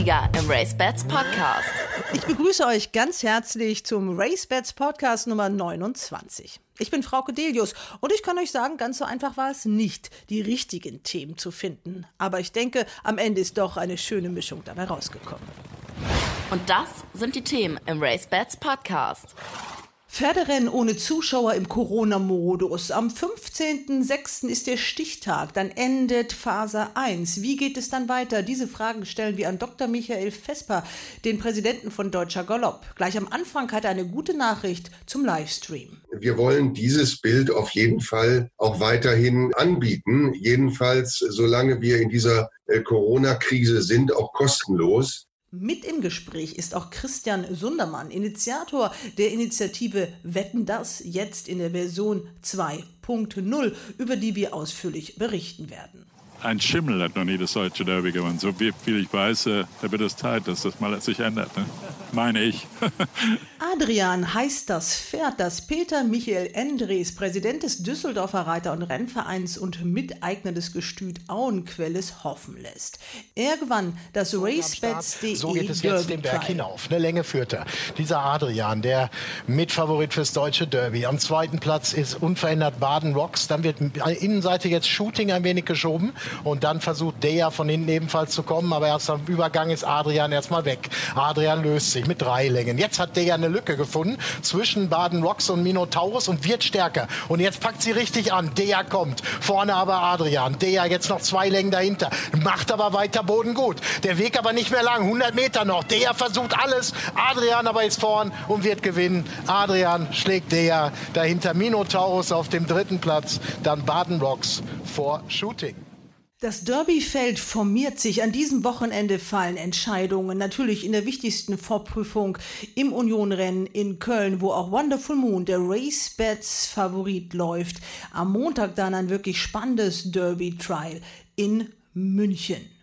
Sieger im RaceBets Podcast. Ich begrüße euch ganz herzlich zum RaceBets Podcast Nummer 29. Ich bin Frau Codelius und ich kann euch sagen, ganz so einfach war es nicht, die richtigen Themen zu finden. Aber ich denke, am Ende ist doch eine schöne Mischung dabei rausgekommen. Und das sind die Themen im RaceBets Podcast. Pferderennen ohne Zuschauer im Corona-Modus. Am 15.06. ist der Stichtag, dann endet Phase 1. Wie geht es dann weiter? Diese Fragen stellen wir an Dr. Michael Vesper, den Präsidenten von Deutscher Galopp. Gleich am Anfang hat er eine gute Nachricht zum Livestream. Wir wollen dieses Bild auf jeden Fall auch weiterhin anbieten. Jedenfalls, solange wir in dieser äh, Corona-Krise sind, auch kostenlos. Mit im Gespräch ist auch Christian Sundermann, Initiator der Initiative Wetten das jetzt in der Version 2.0, über die wir ausführlich berichten werden. Ein Schimmel hat noch nie das deutsche Derby gewonnen. So viel ich weiß, äh, da wird es Zeit, dass das mal sich ändert. Ne? Meine ich. Adrian heißt das Pferd, das Peter Michael Endres, Präsident des Düsseldorfer Reiter- und Rennvereins und Miteigner des Gestüt Auenquelles, hoffen lässt. Er gewann das RaceBets.de So geht es jetzt den Berg hinauf. Eine Länge führt er. Dieser Adrian, der Mitfavorit fürs deutsche Derby. Am zweiten Platz ist unverändert Baden Rocks. Dann wird Innenseite jetzt Shooting ein wenig geschoben. Und dann versucht der von hinten ebenfalls zu kommen. Aber erst am Übergang ist Adrian erstmal weg. Adrian löst sich mit drei Längen. Jetzt hat der eine Lücke gefunden zwischen Baden Rocks und Minotaurus und wird stärker. Und jetzt packt sie richtig an. Der kommt. Vorne aber Adrian. Der jetzt noch zwei Längen dahinter. Macht aber weiter Boden gut. Der Weg aber nicht mehr lang. 100 Meter noch. Der versucht alles. Adrian aber ist vorn und wird gewinnen. Adrian schlägt der dahinter Minotaurus auf dem dritten Platz. Dann Baden Rocks vor Shooting. Das Derbyfeld formiert sich. An diesem Wochenende fallen Entscheidungen. Natürlich in der wichtigsten Vorprüfung im Unionrennen in Köln, wo auch Wonderful Moon, der RaceBets Favorit, läuft. Am Montag dann ein wirklich spannendes Derby-Trial in München.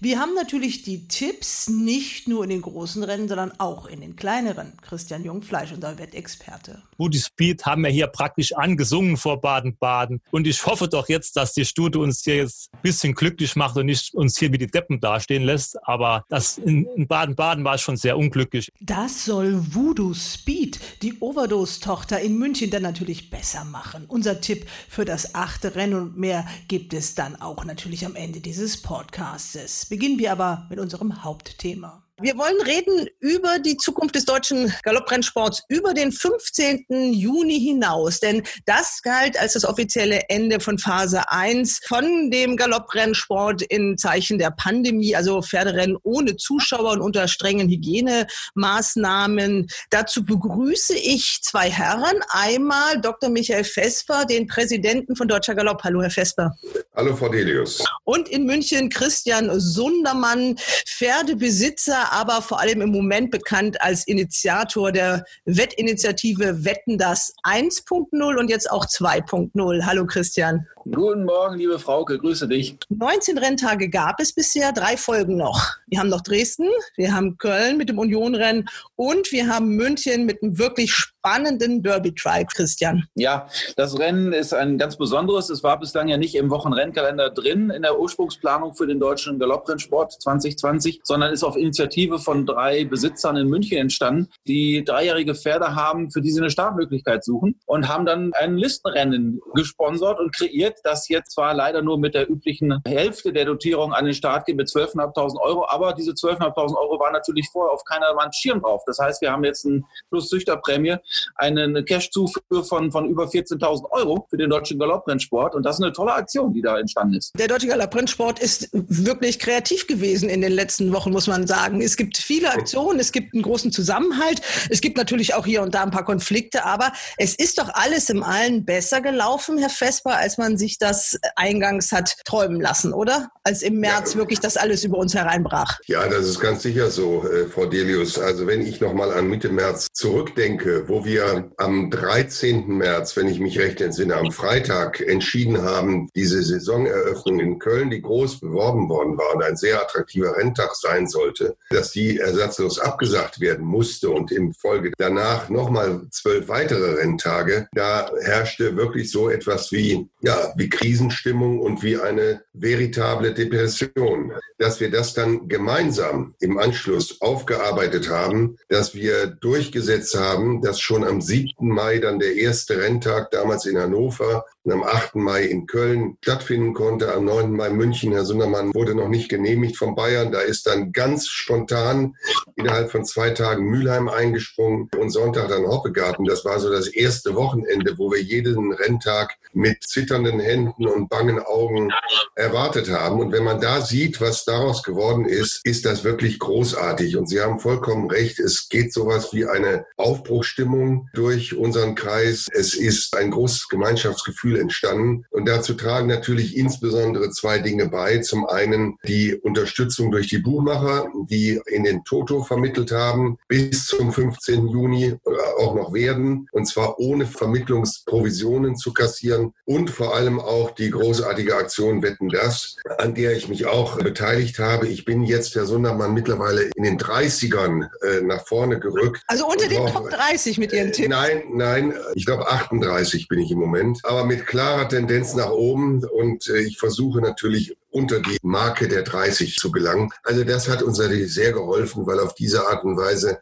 Wir haben natürlich die Tipps nicht nur in den großen Rennen, sondern auch in den kleineren. Christian Jungfleisch, unser Wettexperte. Booty Speed haben wir hier praktisch angesungen vor Baden-Baden. Und ich hoffe doch jetzt, dass die Stute uns hier jetzt ein bisschen glücklich macht und nicht uns hier wie die Deppen dastehen lässt. Aber das in Baden-Baden war es schon sehr unglücklich. Das soll Voodoo Speed, die Overdose-Tochter in München, dann natürlich besser machen. Unser Tipp für das achte Rennen und mehr gibt es dann auch natürlich am Ende dieses Podcastes. Beginnen wir aber mit unserem Hauptthema. Wir wollen reden über die Zukunft des deutschen Galopprennsports über den 15. Juni hinaus. Denn das galt als das offizielle Ende von Phase 1 von dem Galopprennsport in Zeichen der Pandemie, also Pferderennen ohne Zuschauer und unter strengen Hygienemaßnahmen. Dazu begrüße ich zwei Herren. Einmal Dr. Michael Vesper, den Präsidenten von Deutscher Galopp. Hallo, Herr Vesper. Hallo, Frau Delius. Und in München Christian Sundermann, Pferdebesitzer aber vor allem im Moment bekannt als Initiator der Wettinitiative Wetten das 1.0 und jetzt auch 2.0. Hallo Christian. Guten Morgen, liebe Frauke, grüße dich. 19 Renntage gab es bisher, drei Folgen noch. Wir haben noch Dresden, wir haben Köln mit dem Unionrennen und wir haben München mit einem wirklich spannenden Derby-Trial, Christian. Ja, das Rennen ist ein ganz besonderes. Es war bislang ja nicht im Wochenrennkalender drin in der Ursprungsplanung für den deutschen Galopprennsport 2020, sondern ist auf Initiative von drei Besitzern in München entstanden, die dreijährige Pferde haben, für die sie eine Startmöglichkeit suchen und haben dann ein Listenrennen gesponsert und kreiert, das jetzt zwar leider nur mit der üblichen Hälfte der Dotierung an den Start geht mit 12.500 Euro, aber diese 12.500 Euro waren natürlich vorher auf keiner Mann Schirm drauf. Das heißt, wir haben jetzt ein plus Züchterprämie, eine Cash-Zufuhr von, von über 14.000 Euro für den deutschen Galopprennsport und das ist eine tolle Aktion, die da entstanden ist. Der deutsche Galopprennsport ist wirklich kreativ gewesen in den letzten Wochen, muss man sagen. Es gibt viele Aktionen, es gibt einen großen Zusammenhalt, es gibt natürlich auch hier und da ein paar Konflikte, aber es ist doch alles im Allen besser gelaufen, Herr Vesper, als man sich sich das eingangs hat träumen lassen, oder? Als im März ja. wirklich das alles über uns hereinbrach. Ja, das ist ganz sicher so, äh, Frau Delius. Also wenn ich nochmal an Mitte März zurückdenke, wo wir am 13. März, wenn ich mich recht entsinne, am Freitag entschieden haben, diese Saisoneröffnung in Köln, die groß beworben worden war und ein sehr attraktiver Renntag sein sollte, dass die ersatzlos abgesagt werden musste und in Folge danach nochmal zwölf weitere Renntage, da herrschte wirklich so etwas wie, ja, wie Krisenstimmung und wie eine veritable Depression. Dass wir das dann gemeinsam im Anschluss aufgearbeitet haben, dass wir durchgesetzt haben, dass schon am 7. Mai dann der erste Renntag damals in Hannover und am 8. Mai in Köln stattfinden konnte. Am 9. Mai München, Herr Sundermann, wurde noch nicht genehmigt von Bayern. Da ist dann ganz spontan innerhalb von zwei Tagen Mülheim eingesprungen und Sonntag dann Hoppegarten. Das war so das erste Wochenende, wo wir jeden Renntag mit zitternden Händen und bangen Augen erwartet haben. Und wenn man da sieht, was daraus geworden ist, ist das wirklich großartig. Und Sie haben vollkommen recht. Es geht sowas wie eine Aufbruchstimmung durch unseren Kreis. Es ist ein großes Gemeinschaftsgefühl entstanden. Und dazu tragen natürlich insbesondere zwei Dinge bei. Zum einen die Unterstützung durch die Buchmacher, die in den Toto vermittelt haben, bis zum 15. Juni auch noch werden. Und zwar ohne Vermittlungsprovisionen zu kassieren. Und vor allem auch die großartige Aktion Wetten das, an der ich mich auch beteiligt habe. Ich bin jetzt, Herr Sundermann, mittlerweile in den 30ern äh, nach vorne gerückt. Also unter den Top 30 mit Ihren Tipps? Nein, nein, ich glaube 38 bin ich im Moment, aber mit klarer Tendenz nach oben und äh, ich versuche natürlich unter die Marke der 30 zu gelangen. Also das hat uns natürlich sehr geholfen, weil auf diese Art und Weise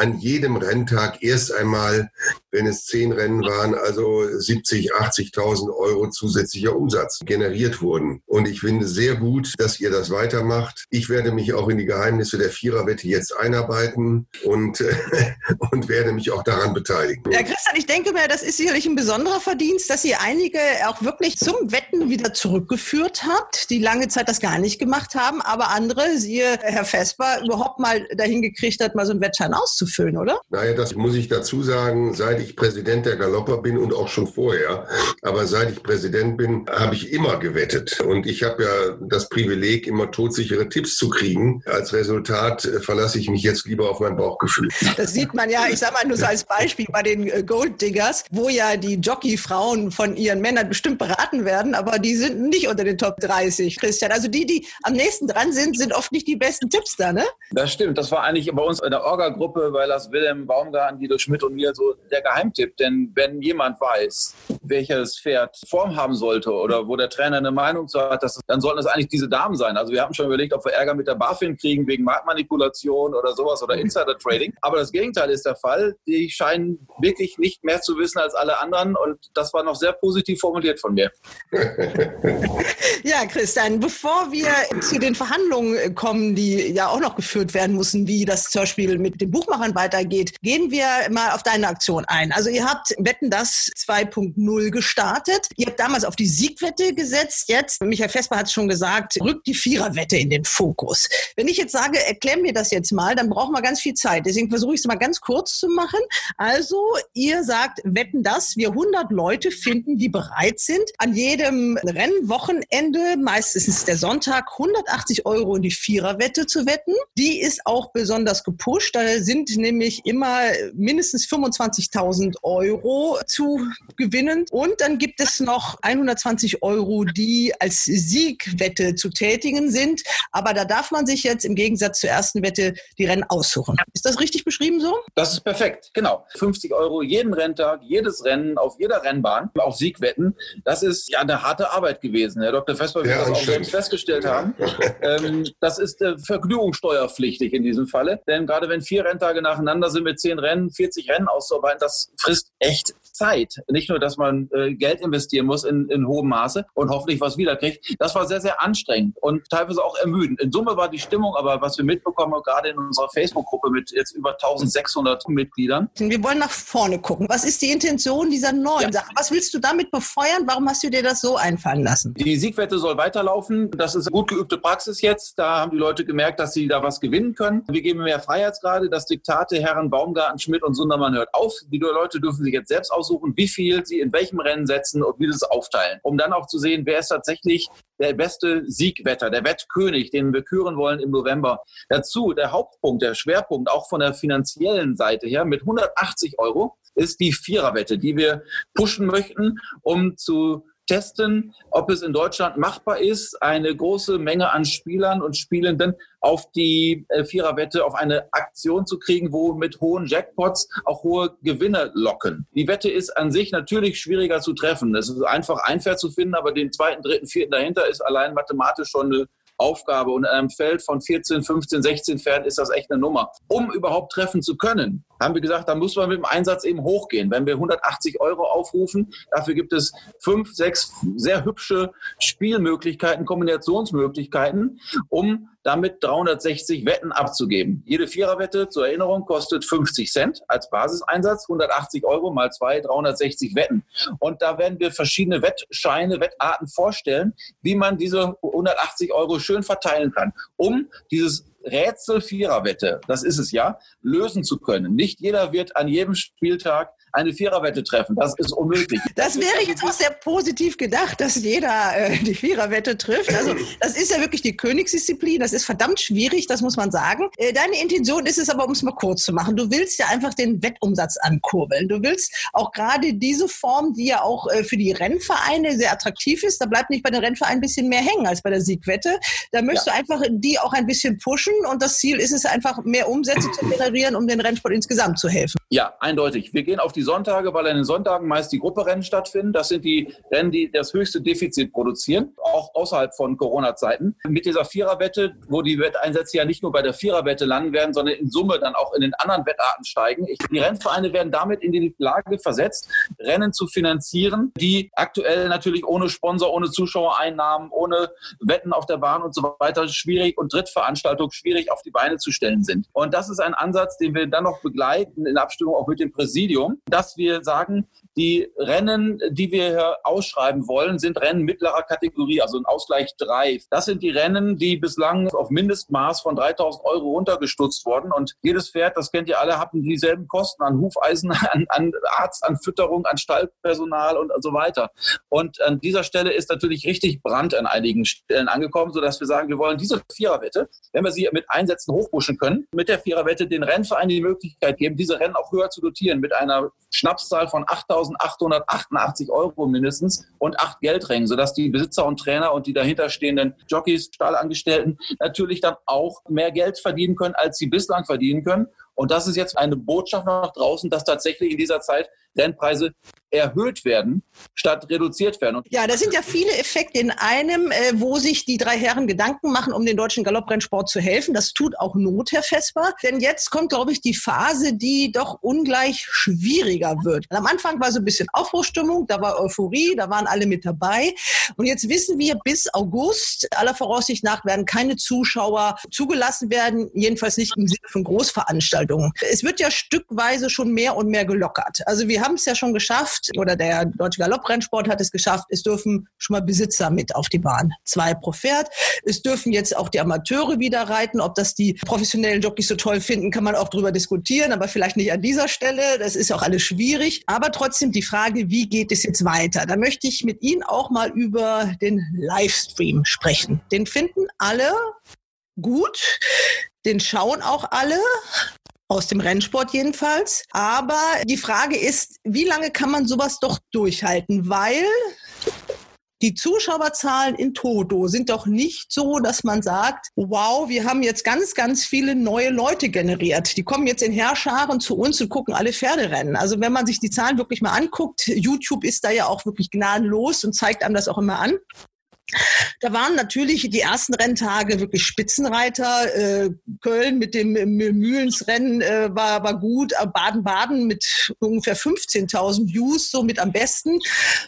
an jedem Renntag erst einmal, wenn es zehn Rennen waren, also 70, 80.000 Euro zusätzlicher Umsatz generiert wurden. Und ich finde sehr gut, dass ihr das weitermacht. Ich werde mich auch in die Geheimnisse der Viererwette jetzt einarbeiten und, und werde mich auch daran beteiligen. Ja, Christian, ich denke mir, das ist sicherlich ein besonderer Verdienst, dass ihr einige auch wirklich zum Wetten wieder zurückgeführt habt, die lange Zeit das gar nicht gemacht haben, aber andere, siehe Herr Vesper, überhaupt mal dahin gekriegt hat, mal so einen Wettschein auszuführen füllen, oder? Naja, das muss ich dazu sagen, seit ich Präsident der Galopper bin und auch schon vorher. Aber seit ich Präsident bin, habe ich immer gewettet. Und ich habe ja das Privileg, immer todsichere Tipps zu kriegen. Als Resultat äh, verlasse ich mich jetzt lieber auf mein Bauchgefühl. Das sieht man ja, ich sage mal nur so als Beispiel bei den äh, Gold Diggers, wo ja die Jockeyfrauen von ihren Männern bestimmt beraten werden, aber die sind nicht unter den Top 30, Christian. Also die, die am nächsten dran sind, sind oft nicht die besten Tipps da, ne? Das stimmt. Das war eigentlich bei uns in der Orga-Gruppe bei Lars Wilhelm Baumgarten, Guido Schmidt und mir so der Geheimtipp. Denn wenn jemand weiß, welches Pferd Form haben sollte oder wo der Trainer eine Meinung zu hat, das, dann sollten es eigentlich diese Damen sein. Also wir haben schon überlegt, ob wir Ärger mit der BaFin kriegen wegen Marktmanipulation oder sowas oder Insider-Trading. Aber das Gegenteil ist der Fall. Die scheinen wirklich nicht mehr zu wissen als alle anderen und das war noch sehr positiv formuliert von mir. ja, Christian, bevor wir zu den Verhandlungen kommen, die ja auch noch geführt werden müssen, wie das zum Beispiel mit den Buchmachern weitergeht, gehen wir mal auf deine Aktion ein. Also ihr habt Wetten das 2.0 gestartet. Ihr habt damals auf die Siegwette gesetzt. Jetzt, Michael Vesper hat es schon gesagt, rückt die Viererwette in den Fokus. Wenn ich jetzt sage, erklär mir das jetzt mal, dann brauchen wir ganz viel Zeit. Deswegen versuche ich es mal ganz kurz zu machen. Also ihr sagt, wetten das, wir 100 Leute finden, die bereit sind, an jedem Rennwochenende, meistens der Sonntag, 180 Euro in die Viererwette zu wetten. Die ist auch besonders gepusht. Da sind nämlich immer mindestens 25.000 Euro zu gewinnen. Und dann gibt es noch 120 Euro, die als Siegwette zu tätigen sind. Aber da darf man sich jetzt im Gegensatz zur ersten Wette die Rennen aussuchen. Ist das richtig beschrieben so? Das ist perfekt, genau. 50 Euro jeden Renntag, jedes Rennen auf jeder Rennbahn, auf Siegwetten. Das ist ja eine harte Arbeit gewesen. Herr Dr. Vesper wird ja, das auch selbst festgestellt haben. ähm, das ist äh, vergnügungssteuerpflichtig in diesem Falle. Denn gerade wenn vier Renntage nacheinander sind mit zehn Rennen, 40 Rennen auszuarbeiten, das frisst echt Zeit. Nicht nur, dass man äh, Geld investieren muss in, in hohem Maße und hoffentlich was wiederkriegt. Das war sehr, sehr anstrengend und teilweise auch ermüdend. In Summe war die Stimmung aber, was wir mitbekommen, gerade in unserer Facebook-Gruppe mit jetzt über 1600 Mitgliedern. Wir wollen nach vorne gucken. Was ist die Intention dieser neuen ja. Sache? Was willst du damit befeuern? Warum hast du dir das so einfallen lassen? Die Siegwette soll weiterlaufen. Das ist gut geübte Praxis jetzt. Da haben die Leute gemerkt, dass sie da was gewinnen können. Wir geben mehr Freiheitsgrade. Das Diktat Diktate Herren Baumgarten, Schmidt und Sundermann hört auf. Die Leute dürfen sich jetzt selbst aussuchen, wie viel sie in welchem Rennen setzen und wie es aufteilen. Um dann auch zu sehen, wer ist tatsächlich der beste Siegwetter, der Wettkönig, den wir küren wollen im November. Dazu der Hauptpunkt, der Schwerpunkt auch von der finanziellen Seite her mit 180 Euro ist die Viererwette, die wir pushen möchten, um zu testen, ob es in Deutschland machbar ist, eine große Menge an Spielern und Spielenden auf die äh, Viererwette, auf eine Aktion zu kriegen, wo mit hohen Jackpots auch hohe Gewinne locken. Die Wette ist an sich natürlich schwieriger zu treffen. Es ist einfach einfacher zu finden, aber den zweiten, dritten, vierten dahinter ist allein mathematisch schon eine Aufgabe. Und in einem Feld von 14, 15, 16 Pferden ist das echt eine Nummer. Um überhaupt treffen zu können, haben wir gesagt, da muss man mit dem Einsatz eben hochgehen. Wenn wir 180 Euro aufrufen, dafür gibt es fünf, sechs sehr hübsche Spielmöglichkeiten, Kombinationsmöglichkeiten, um damit 360 Wetten abzugeben. Jede Viererwette zur Erinnerung kostet 50 Cent als Basiseinsatz, 180 Euro mal zwei, 360 Wetten. Und da werden wir verschiedene Wettscheine, Wettarten vorstellen, wie man diese 180 Euro schön verteilen kann, um dieses Rätsel Viererwette, das ist es ja, lösen zu können. Nicht jeder wird an jedem Spieltag eine Viererwette treffen. Das ist unmöglich. Das wäre jetzt auch sehr positiv gedacht, dass jeder äh, die Viererwette trifft. Also das ist ja wirklich die Königsdisziplin. Das ist verdammt schwierig, das muss man sagen. Äh, deine Intention ist es aber, um es mal kurz zu machen, du willst ja einfach den Wettumsatz ankurbeln. Du willst auch gerade diese Form, die ja auch äh, für die Rennvereine sehr attraktiv ist, da bleibt nicht bei den Rennvereinen ein bisschen mehr hängen als bei der Siegwette. Da möchtest ja. du einfach die auch ein bisschen pushen und das Ziel ist es einfach, mehr Umsätze zu generieren, um den Rennsport insgesamt zu helfen. Ja, eindeutig. Wir gehen auf die Sonntage, weil an den Sonntagen meist die Grupperennen stattfinden. Das sind die Rennen, die das höchste Defizit produzieren, auch außerhalb von Corona-Zeiten. Mit dieser Viererwette, wo die Wetteinsätze ja nicht nur bei der Viererwette landen werden, sondern in Summe dann auch in den anderen Wettarten steigen. Die Rennvereine werden damit in die Lage versetzt, Rennen zu finanzieren, die aktuell natürlich ohne Sponsor, ohne Zuschauereinnahmen, ohne Wetten auf der Bahn und so weiter schwierig und Drittveranstaltungen schwierig auf die Beine zu stellen sind. Und das ist ein Ansatz, den wir dann noch begleiten in Abstimmung auch mit dem Präsidium, dass wir sagen, die Rennen, die wir hier ausschreiben wollen, sind Rennen mittlerer Kategorie, also ein Ausgleich 3. Das sind die Rennen, die bislang auf Mindestmaß von 3000 Euro runtergestutzt wurden. Und jedes Pferd, das kennt ihr alle, hat dieselben Kosten an Hufeisen, an, an Arzt, an Fütterung, an Stallpersonal und so weiter. Und an dieser Stelle ist natürlich richtig Brand an einigen Stellen angekommen, sodass wir sagen, wir wollen diese Viererwette, wenn wir sie mit Einsätzen hochpushen können, mit der Viererwette den Rennvereinen die Möglichkeit geben, diese Rennen auch höher zu dotieren mit einer Schnapszahl von 8000 2.888 Euro mindestens und acht Geldrängen, sodass die Besitzer und Trainer und die dahinterstehenden Jockeys, Stallangestellten natürlich dann auch mehr Geld verdienen können, als sie bislang verdienen können. Und das ist jetzt eine Botschaft nach draußen, dass tatsächlich in dieser Zeit Rennpreise erhöht werden, statt reduziert werden. Ja, da sind ja viele Effekte in einem, äh, wo sich die drei Herren Gedanken machen, um den deutschen Galopprennsport zu helfen. Das tut auch Not, Herr Vesper. Denn jetzt kommt, glaube ich, die Phase, die doch ungleich schwieriger wird. Am Anfang war so ein bisschen Aufbruchstimmung, da war Euphorie, da waren alle mit dabei. Und jetzt wissen wir, bis August, aller Voraussicht nach, werden keine Zuschauer zugelassen werden, jedenfalls nicht im Sinne von Großveranstaltungen. Es wird ja stückweise schon mehr und mehr gelockert. Also wir haben es ja schon geschafft, oder der Deutsche Galopprennsport hat es geschafft, es dürfen schon mal Besitzer mit auf die Bahn. Zwei pro Pferd. Es dürfen jetzt auch die Amateure wieder reiten. Ob das die professionellen Jockeys so toll finden, kann man auch drüber diskutieren, aber vielleicht nicht an dieser Stelle. Das ist auch alles schwierig. Aber trotzdem die Frage, wie geht es jetzt weiter? Da möchte ich mit Ihnen auch mal über den Livestream sprechen. Den finden alle gut. Den schauen auch alle aus dem Rennsport jedenfalls. Aber die Frage ist, wie lange kann man sowas doch durchhalten? Weil die Zuschauerzahlen in Toto sind doch nicht so, dass man sagt, wow, wir haben jetzt ganz, ganz viele neue Leute generiert. Die kommen jetzt in Herrscharen zu uns und gucken alle Pferderennen. Also wenn man sich die Zahlen wirklich mal anguckt, YouTube ist da ja auch wirklich gnadenlos und zeigt einem das auch immer an. Da waren natürlich die ersten Renntage wirklich Spitzenreiter. Äh, Köln mit dem Mühlensrennen äh, war, war gut. Äh, Baden-Baden mit ungefähr 15.000 Views, so mit am besten.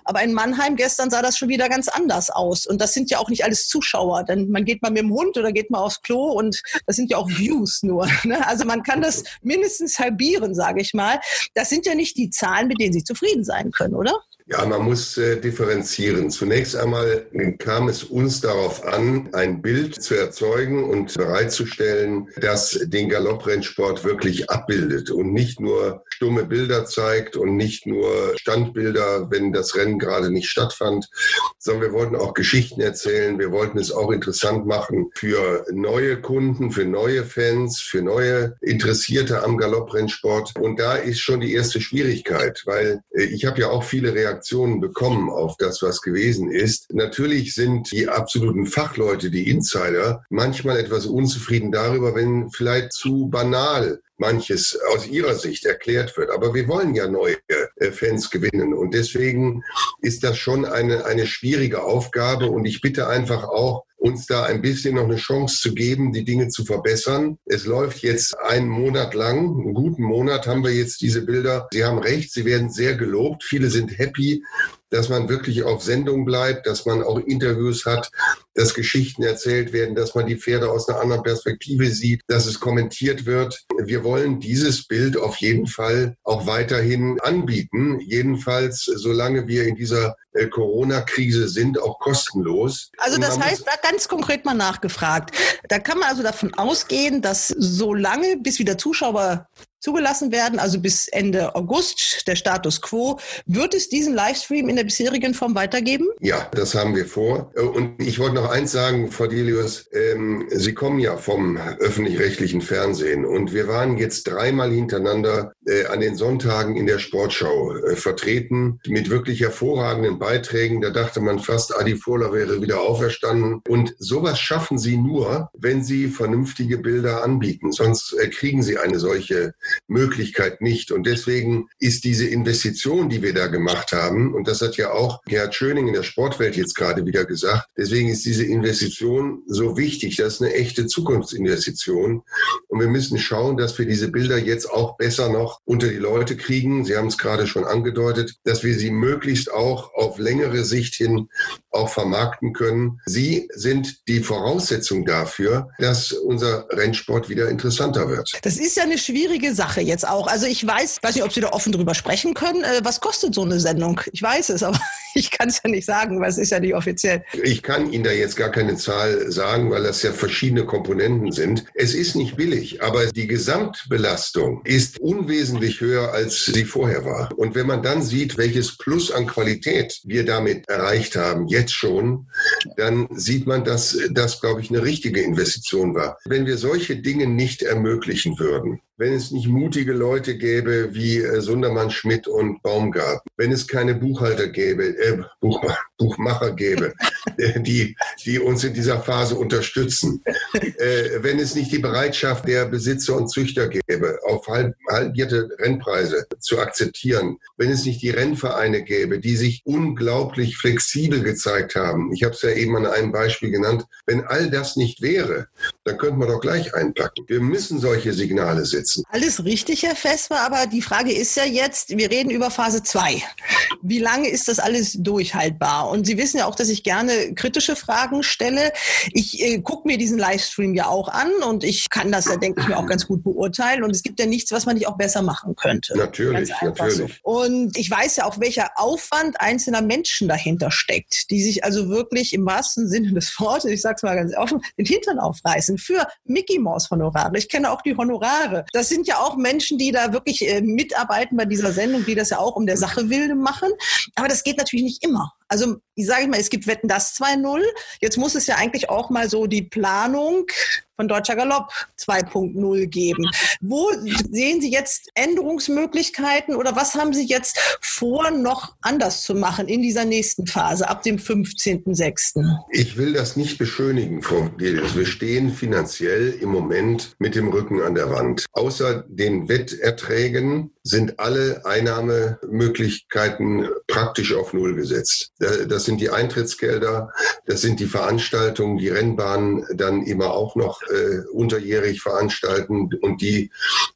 Aber in Mannheim gestern sah das schon wieder ganz anders aus. Und das sind ja auch nicht alles Zuschauer. Denn man geht mal mit dem Hund oder geht mal aufs Klo und das sind ja auch Views nur. Ne? Also man kann das mindestens halbieren, sage ich mal. Das sind ja nicht die Zahlen, mit denen Sie zufrieden sein können, oder? Ja, man muss äh, differenzieren. Zunächst einmal kam es uns darauf an, ein Bild zu erzeugen und bereitzustellen, das den Galopprennsport wirklich abbildet und nicht nur stumme Bilder zeigt und nicht nur Standbilder, wenn das Rennen gerade nicht stattfand, sondern wir wollten auch Geschichten erzählen. Wir wollten es auch interessant machen für neue Kunden, für neue Fans, für neue Interessierte am Galopprennsport. Und da ist schon die erste Schwierigkeit, weil äh, ich habe ja auch viele Reaktionen bekommen auf das, was gewesen ist. Natürlich sind die absoluten Fachleute, die Insider, manchmal etwas unzufrieden darüber, wenn vielleicht zu banal manches aus ihrer Sicht erklärt wird. Aber wir wollen ja neue äh, Fans gewinnen. Und deswegen ist das schon eine, eine schwierige Aufgabe. Und ich bitte einfach auch, uns da ein bisschen noch eine Chance zu geben, die Dinge zu verbessern. Es läuft jetzt einen Monat lang, einen guten Monat haben wir jetzt diese Bilder. Sie haben recht, sie werden sehr gelobt. Viele sind happy, dass man wirklich auf Sendung bleibt, dass man auch Interviews hat, dass Geschichten erzählt werden, dass man die Pferde aus einer anderen Perspektive sieht, dass es kommentiert wird. Wir wollen dieses Bild auf jeden Fall auch weiterhin anbieten, jedenfalls solange wir in dieser äh, Corona-Krise sind, auch kostenlos. Also das heißt, da ganz konkret mal nachgefragt. Da kann man also davon ausgehen, dass solange bis wieder Zuschauer zugelassen werden, also bis Ende August, der Status quo. Wird es diesen Livestream in der bisherigen Form weitergeben? Ja, das haben wir vor. Äh, und ich wollte noch eins sagen, Frau Delius, ähm, Sie kommen ja vom öffentlich-rechtlichen Fernsehen und wir waren jetzt dreimal hintereinander äh, an den Sonntagen in der Sportschau äh, vertreten mit wirklich hervorragenden Beiträgen. Da dachte man fast, Adi Furler wäre wieder auferstanden. Und sowas schaffen Sie nur, wenn Sie vernünftige Bilder anbieten. Sonst äh, kriegen Sie eine solche Möglichkeit nicht. Und deswegen ist diese Investition, die wir da gemacht haben, und das hat ja auch Gerhard Schöning in der Sportwelt jetzt gerade wieder gesagt, deswegen ist diese Investition so wichtig. Das ist eine echte Zukunftsinvestition. Und wir müssen schauen, dass wir diese Bilder jetzt auch besser noch unter die Leute kriegen. Sie haben es gerade schon angedeutet, dass wir sie möglichst auch auf längere Sicht hin auch vermarkten können. Sie sind die Voraussetzung dafür, dass unser Rennsport wieder interessanter wird. Das ist ja eine schwierige Sache jetzt auch. Also ich weiß, weiß nicht, ob Sie da offen drüber sprechen können. Äh, was kostet so eine Sendung? Ich weiß es, aber ich kann es ja nicht sagen, weil es ist ja nicht offiziell. Ich kann Ihnen da jetzt gar keine Zahl sagen, weil das ja verschiedene Komponenten sind. Es ist nicht billig, aber die Gesamtbelastung ist unwesentlich höher, als sie vorher war. Und wenn man dann sieht, welches Plus an Qualität wir damit erreicht haben, jetzt schon, dann sieht man, dass das, glaube ich, eine richtige Investition war. Wenn wir solche Dinge nicht ermöglichen würden, wenn es nicht mutige Leute gäbe wie äh, Sundermann, Schmidt und Baumgarten, wenn es keine Buchhalter gäbe, äh, Buch, Buchmacher gäbe, die, die uns in dieser Phase unterstützen, äh, wenn es nicht die Bereitschaft der Besitzer und Züchter gäbe, auf halb, halbierte Rennpreise zu akzeptieren, wenn es nicht die Rennvereine gäbe, die sich unglaublich flexibel gezeigt haben. Ich habe es ja eben an einem Beispiel genannt. Wenn all das nicht wäre, dann könnten wir doch gleich einpacken. Wir müssen solche Signale setzen. Alles richtig, Herr Vesper, aber die Frage ist ja jetzt, wir reden über Phase 2. Wie lange ist das alles durchhaltbar? Und Sie wissen ja auch, dass ich gerne kritische Fragen stelle. Ich äh, gucke mir diesen Livestream ja auch an und ich kann das ja, denke ich mir, auch ganz gut beurteilen. Und es gibt ja nichts, was man nicht auch besser machen könnte. Natürlich, natürlich. So. Und ich weiß ja auch, welcher Aufwand einzelner Menschen dahinter steckt, die sich also wirklich im wahrsten Sinne des Wortes, ich sage es mal ganz offen, den Hintern aufreißen für Mickey Mouse Honorare. Ich kenne auch die Honorare. Das sind ja auch Menschen, die da wirklich äh, mitarbeiten bei dieser Sendung, die das ja auch um der Sache wilde machen. Aber das geht natürlich nicht immer. Also ich sage mal, es gibt Wetten das 2.0. Jetzt muss es ja eigentlich auch mal so die Planung von Deutscher Galopp 2.0 geben. Wo sehen Sie jetzt Änderungsmöglichkeiten oder was haben Sie jetzt vor, noch anders zu machen in dieser nächsten Phase ab dem 15.06.? Ich will das nicht beschönigen, Frau Gelius. Wir stehen finanziell im Moment mit dem Rücken an der Wand. Außer den Wetterträgen sind alle Einnahmemöglichkeiten praktisch auf Null gesetzt. Das sind die Eintrittsgelder, das sind die Veranstaltungen, die Rennbahnen dann immer auch noch äh, unterjährig veranstalten und die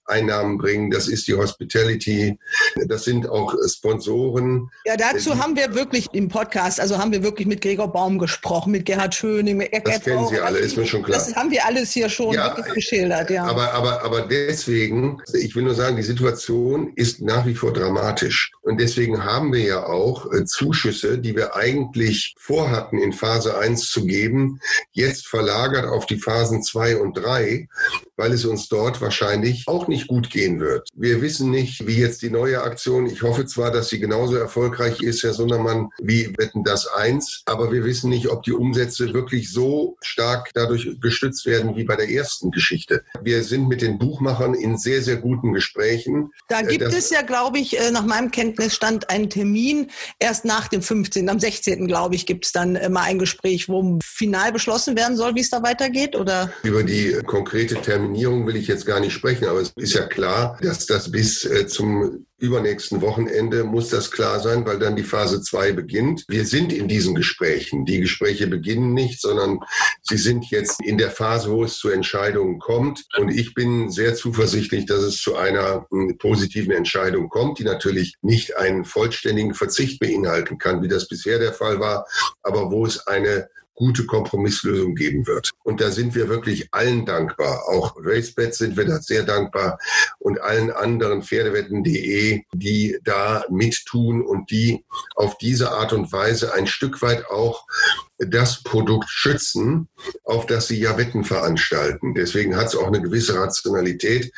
Einnahmen bringen. Das ist die Hospitality, Das sind auch Sponsoren. Ja, dazu haben wir wirklich im Podcast, also haben wir wirklich mit Gregor Baum gesprochen, mit Gerhard Schöning, mit Das kennen Sie alle, ist mir schon klar. Das haben wir alles hier schon Ja, wirklich geschildert, ja. Aber, aber, aber deswegen, ich will nur sagen, die Situation ist nach wie vor dramatisch. Und deswegen haben wir ja auch äh, Zuschüsse, die wir eigentlich vorhatten, in Phase 1 zu geben, jetzt verlagert auf die Phasen 2 und 3, weil es uns dort wahrscheinlich auch nicht gut gehen wird. Wir wissen nicht, wie jetzt die neue Aktion, ich hoffe zwar, dass sie genauso erfolgreich ist, Herr Sundermann, wie Wetten das 1, aber wir wissen nicht, ob die Umsätze wirklich so stark dadurch gestützt werden wie bei der ersten Geschichte. Wir sind mit den Buchmachern in sehr, sehr guten Gesprächen. Da gibt das- es ja, glaube ich, äh, nach meinem Kenntnisstand einen Termin erst nach dem 15., am 16. glaube ich, gibt es dann äh, mal ein Gespräch, wo final beschlossen werden soll, wie es da weitergeht, oder? Über die konkrete Terminierung will ich jetzt gar nicht sprechen, aber es ist ja klar, dass das bis äh, zum übernächsten Wochenende muss das klar sein, weil dann die Phase 2 beginnt. Wir sind in diesen Gesprächen. Die Gespräche beginnen nicht, sondern sie sind jetzt in der Phase, wo es zu Entscheidungen kommt. Und ich bin sehr zuversichtlich, dass es zu einer mm, positiven Entscheidung kommt, die natürlich nicht einen vollständigen Verzicht beinhalten kann, wie das bisher der Fall war, aber wo es eine gute Kompromisslösung geben wird. Und da sind wir wirklich allen dankbar. Auch RaceBet sind wir da sehr dankbar und allen anderen Pferdewetten.de, die da mittun und die auf diese Art und Weise ein Stück weit auch das Produkt schützen, auf das sie ja Wetten veranstalten. Deswegen hat es auch eine gewisse Rationalität,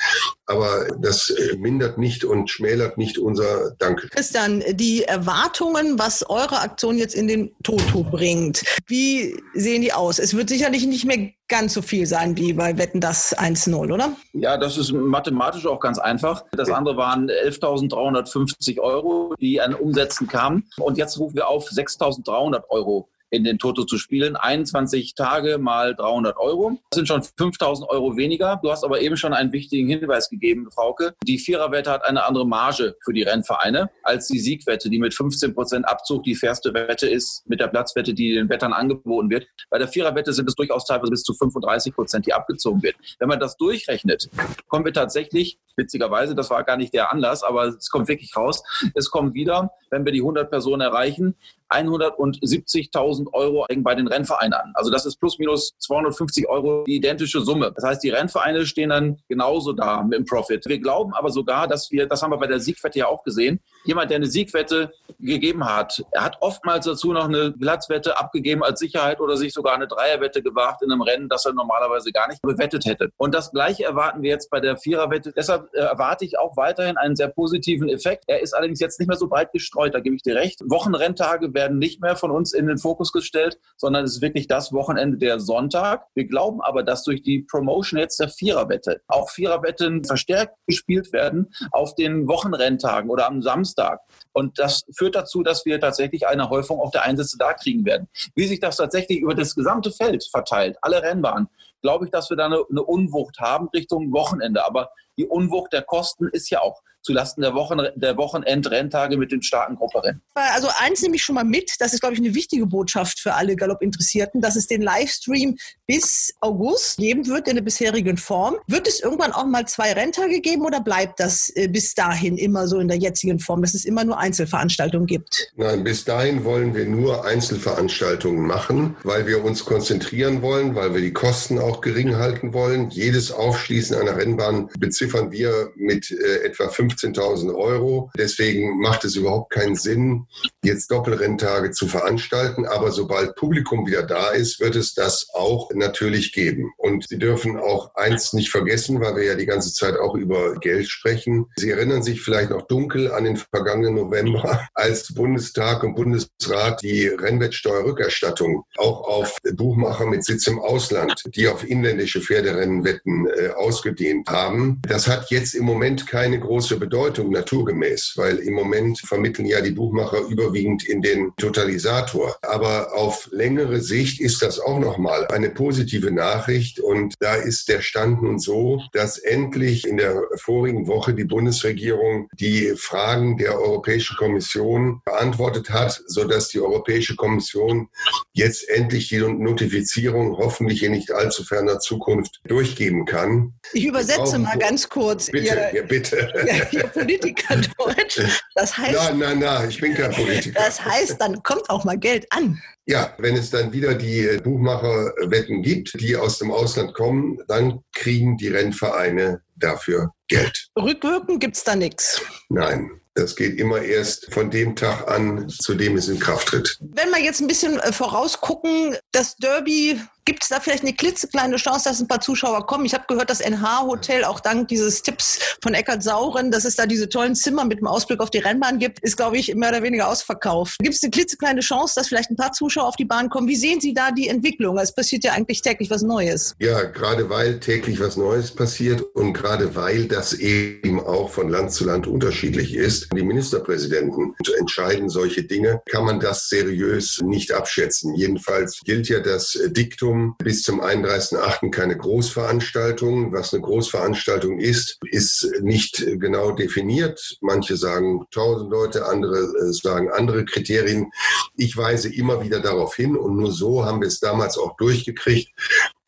aber das äh, mindert nicht und schmälert nicht unser Danke. Christian, die Erwartungen, was eure Aktion jetzt in den Toto bringt, wie sehen die aus? Es wird sicherlich nicht mehr ganz so viel sein wie bei Wetten das 1-0, oder? Ja, das ist mathematisch auch ganz einfach. Das andere waren 11.350 Euro, die an Umsätzen kamen. Und jetzt rufen wir auf 6.300 Euro in den Toto zu spielen. 21 Tage mal 300 Euro. Das sind schon 5000 Euro weniger. Du hast aber eben schon einen wichtigen Hinweis gegeben, Frauke. Die Viererwette hat eine andere Marge für die Rennvereine als die Siegwette, die mit 15 Prozent Abzug die fairste Wette ist mit der Platzwette, die den Wettern angeboten wird. Bei der Viererwette sind es durchaus teilweise bis zu 35 Prozent, die abgezogen wird. Wenn man das durchrechnet, kommen wir tatsächlich, witzigerweise, das war gar nicht der Anlass, aber es kommt wirklich raus, es kommt wieder, wenn wir die 100 Personen erreichen, 170.000 Euro bei den Rennvereinen an. Also das ist plus minus 250 Euro die identische Summe. Das heißt, die Rennvereine stehen dann genauso da dem Profit. Wir glauben aber sogar, dass wir, das haben wir bei der Siegwette ja auch gesehen, jemand, der eine Siegwette gegeben hat, er hat oftmals dazu noch eine Platzwette abgegeben als Sicherheit oder sich sogar eine Dreierwette gewagt in einem Rennen, das er normalerweise gar nicht bewettet hätte. Und das Gleiche erwarten wir jetzt bei der Viererwette. Deshalb äh, erwarte ich auch weiterhin einen sehr positiven Effekt. Er ist allerdings jetzt nicht mehr so breit gestreut, da gebe ich dir recht. Wochenrenntage werden nicht mehr von uns in den Fokus gestellt, sondern es ist wirklich das Wochenende der Sonntag. Wir glauben aber, dass durch die Promotion jetzt der Viererwette auch Viererwetten verstärkt gespielt werden auf den Wochenrenntagen oder am Samstag. Und das führt dazu, dass wir tatsächlich eine Häufung auch der Einsätze da kriegen werden. Wie sich das tatsächlich über das gesamte Feld verteilt, alle Rennbahnen, glaube ich, dass wir da eine, eine Unwucht haben Richtung Wochenende. Aber die Unwucht der Kosten ist ja auch zulasten der, Wochen, der Wochenendrenntage mit den starken Grupperennen. Also eins nehme ich schon mal mit, das ist, glaube ich, eine wichtige Botschaft für alle Galopp-Interessierten, dass es den Livestream bis August geben wird in der bisherigen Form. Wird es irgendwann auch mal zwei Renntage geben oder bleibt das äh, bis dahin immer so in der jetzigen Form, dass es immer nur Einzelveranstaltungen gibt? Nein, bis dahin wollen wir nur Einzelveranstaltungen machen, weil wir uns konzentrieren wollen, weil wir die Kosten auch gering halten wollen. Jedes Aufschließen einer Rennbahn beziffern wir mit äh, etwa 15.000 Euro. Deswegen macht es überhaupt keinen Sinn, jetzt Doppelrenntage zu veranstalten. Aber sobald Publikum wieder da ist, wird es das auch natürlich geben. Und Sie dürfen auch eins nicht vergessen, weil wir ja die ganze Zeit auch über Geld sprechen. Sie erinnern sich vielleicht noch dunkel an den vergangenen November, als Bundestag und Bundesrat die Rennwettsteuerrückerstattung auch auf Buchmacher mit Sitz im Ausland, die auf inländische Pferderennenwetten äh, ausgedehnt haben. Das hat jetzt im Moment keine große Bedeutung naturgemäß, weil im Moment vermitteln ja die Buchmacher überwiegend in den Totalisator. Aber auf längere Sicht ist das auch nochmal eine positive positive Nachricht. Und da ist der Stand nun so, dass endlich in der vorigen Woche die Bundesregierung die Fragen der Europäischen Kommission beantwortet hat, sodass die Europäische Kommission jetzt endlich die Notifizierung hoffentlich in nicht allzu ferner Zukunft durchgeben kann. Ich übersetze mal ganz kurz. Bitte, ihr, ja, bitte. Ihr Politiker Deutsch. Das heißt, nein, nein, nein, ich bin kein Politiker. Das heißt, dann kommt auch mal Geld an. Ja, wenn es dann wieder die Buchmacherwetten gibt, die aus dem Ausland kommen, dann kriegen die Rennvereine dafür Geld. Rückwirkend gibt es da nichts. Nein. Das geht immer erst von dem Tag an, zu dem es in Kraft tritt. Wenn wir jetzt ein bisschen äh, vorausgucken, das Derby Gibt es da vielleicht eine klitzekleine Chance, dass ein paar Zuschauer kommen? Ich habe gehört, das NH-Hotel, auch dank dieses Tipps von Eckert Sauren, dass es da diese tollen Zimmer mit dem Ausblick auf die Rennbahn gibt, ist, glaube ich, mehr oder weniger ausverkauft. Gibt es eine klitzekleine Chance, dass vielleicht ein paar Zuschauer auf die Bahn kommen? Wie sehen Sie da die Entwicklung? Es passiert ja eigentlich täglich was Neues. Ja, gerade weil täglich was Neues passiert und gerade weil das eben auch von Land zu Land unterschiedlich ist. Die Ministerpräsidenten entscheiden solche Dinge, kann man das seriös nicht abschätzen. Jedenfalls gilt ja das Diktum, bis zum 31.8. keine Großveranstaltung. Was eine Großveranstaltung ist, ist nicht genau definiert. Manche sagen 1000 Leute, andere äh, sagen andere Kriterien. Ich weise immer wieder darauf hin und nur so haben wir es damals auch durchgekriegt,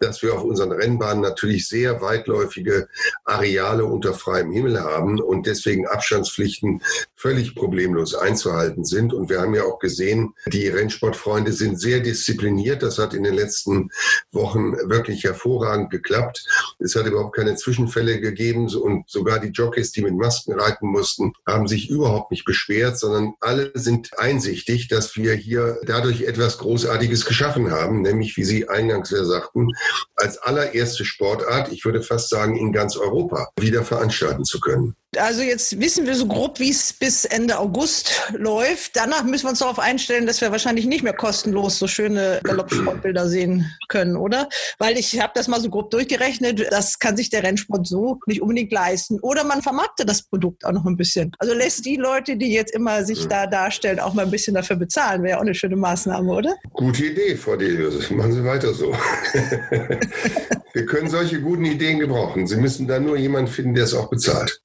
dass wir auf unseren Rennbahnen natürlich sehr weitläufige Areale unter freiem Himmel haben und deswegen Abstandspflichten völlig problemlos einzuhalten sind. Und wir haben ja auch gesehen, die Rennsportfreunde sind sehr diszipliniert. Das hat in den letzten Wochen wirklich hervorragend geklappt. Es hat überhaupt keine Zwischenfälle gegeben und sogar die Jockeys, die mit Masken reiten mussten, haben sich überhaupt nicht beschwert, sondern alle sind einsichtig, dass wir hier dadurch etwas Großartiges geschaffen haben, nämlich, wie Sie eingangs ja sagten, als allererste Sportart, ich würde fast sagen in ganz Europa, wieder veranstalten zu können. Also jetzt wissen wir so grob, wie es bis Ende August läuft. Danach müssen wir uns darauf einstellen, dass wir wahrscheinlich nicht mehr kostenlos so schöne Galoppsportbilder sehen können, oder? Weil ich habe das mal so grob durchgerechnet, das kann sich der Rennsport so nicht unbedingt leisten. Oder man vermarktet das Produkt auch noch ein bisschen. Also lässt die Leute, die jetzt immer sich da darstellen, auch mal ein bisschen dafür bezahlen. Wäre auch eine schöne Maßnahme, oder? Gute Idee, Frau Delius. Machen Sie weiter so. wir können solche guten Ideen gebrauchen. Sie müssen da nur jemanden finden, der es auch bezahlt.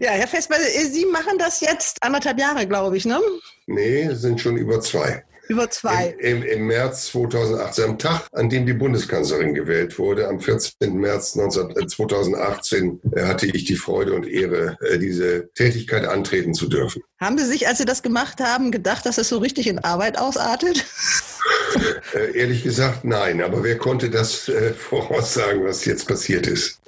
Ja, Herr Festmann, Sie machen das jetzt anderthalb Jahre, glaube ich, ne? Nee, es sind schon über zwei. Über zwei. Im, im, Im, März 2018, am Tag, an dem die Bundeskanzlerin gewählt wurde, am 14. März 19, 2018, äh, hatte ich die Freude und Ehre, äh, diese Tätigkeit antreten zu dürfen. Haben Sie sich, als Sie das gemacht haben, gedacht, dass es so richtig in Arbeit ausartet? Äh, ehrlich gesagt, nein. Aber wer konnte das äh, voraussagen, was jetzt passiert ist?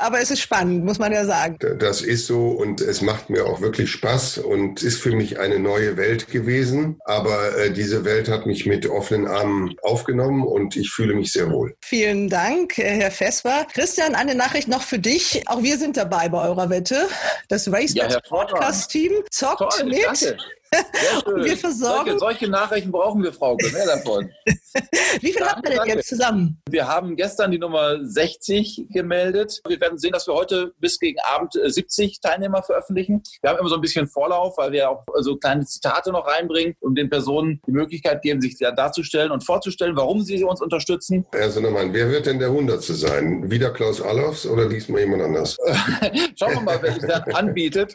Aber es ist spannend, muss man ja sagen. Das ist so und es macht mir auch wirklich Spaß und ist für mich eine neue Welt gewesen. Aber äh, diese Welt hat mich mit offenen Armen aufgenommen und ich fühle mich sehr wohl. Vielen Dank, äh, Herr Vesper. Christian, eine Nachricht noch für dich. Auch wir sind dabei bei eurer Wette. Das Race ja, Podcast Team zockt Toll, mit. Danke. wir versorgen. Solche, solche, Nachrichten brauchen wir, Frau. Mehr davon. Wie viel habt ihr denn jetzt zusammen? Wir haben gestern die Nummer 60 gemeldet. Wir werden sehen, dass wir heute bis gegen Abend 70 äh, Teilnehmer veröffentlichen. Wir haben immer so ein bisschen Vorlauf, weil wir auch so kleine Zitate noch reinbringen, um den Personen die Möglichkeit geben, sich darzustellen und vorzustellen, warum sie uns unterstützen. Herr Sonnemann, wer wird denn der Hundertste sein? Wieder Klaus Allofs oder diesmal jemand anders? Schauen wir mal, wer sich das anbietet.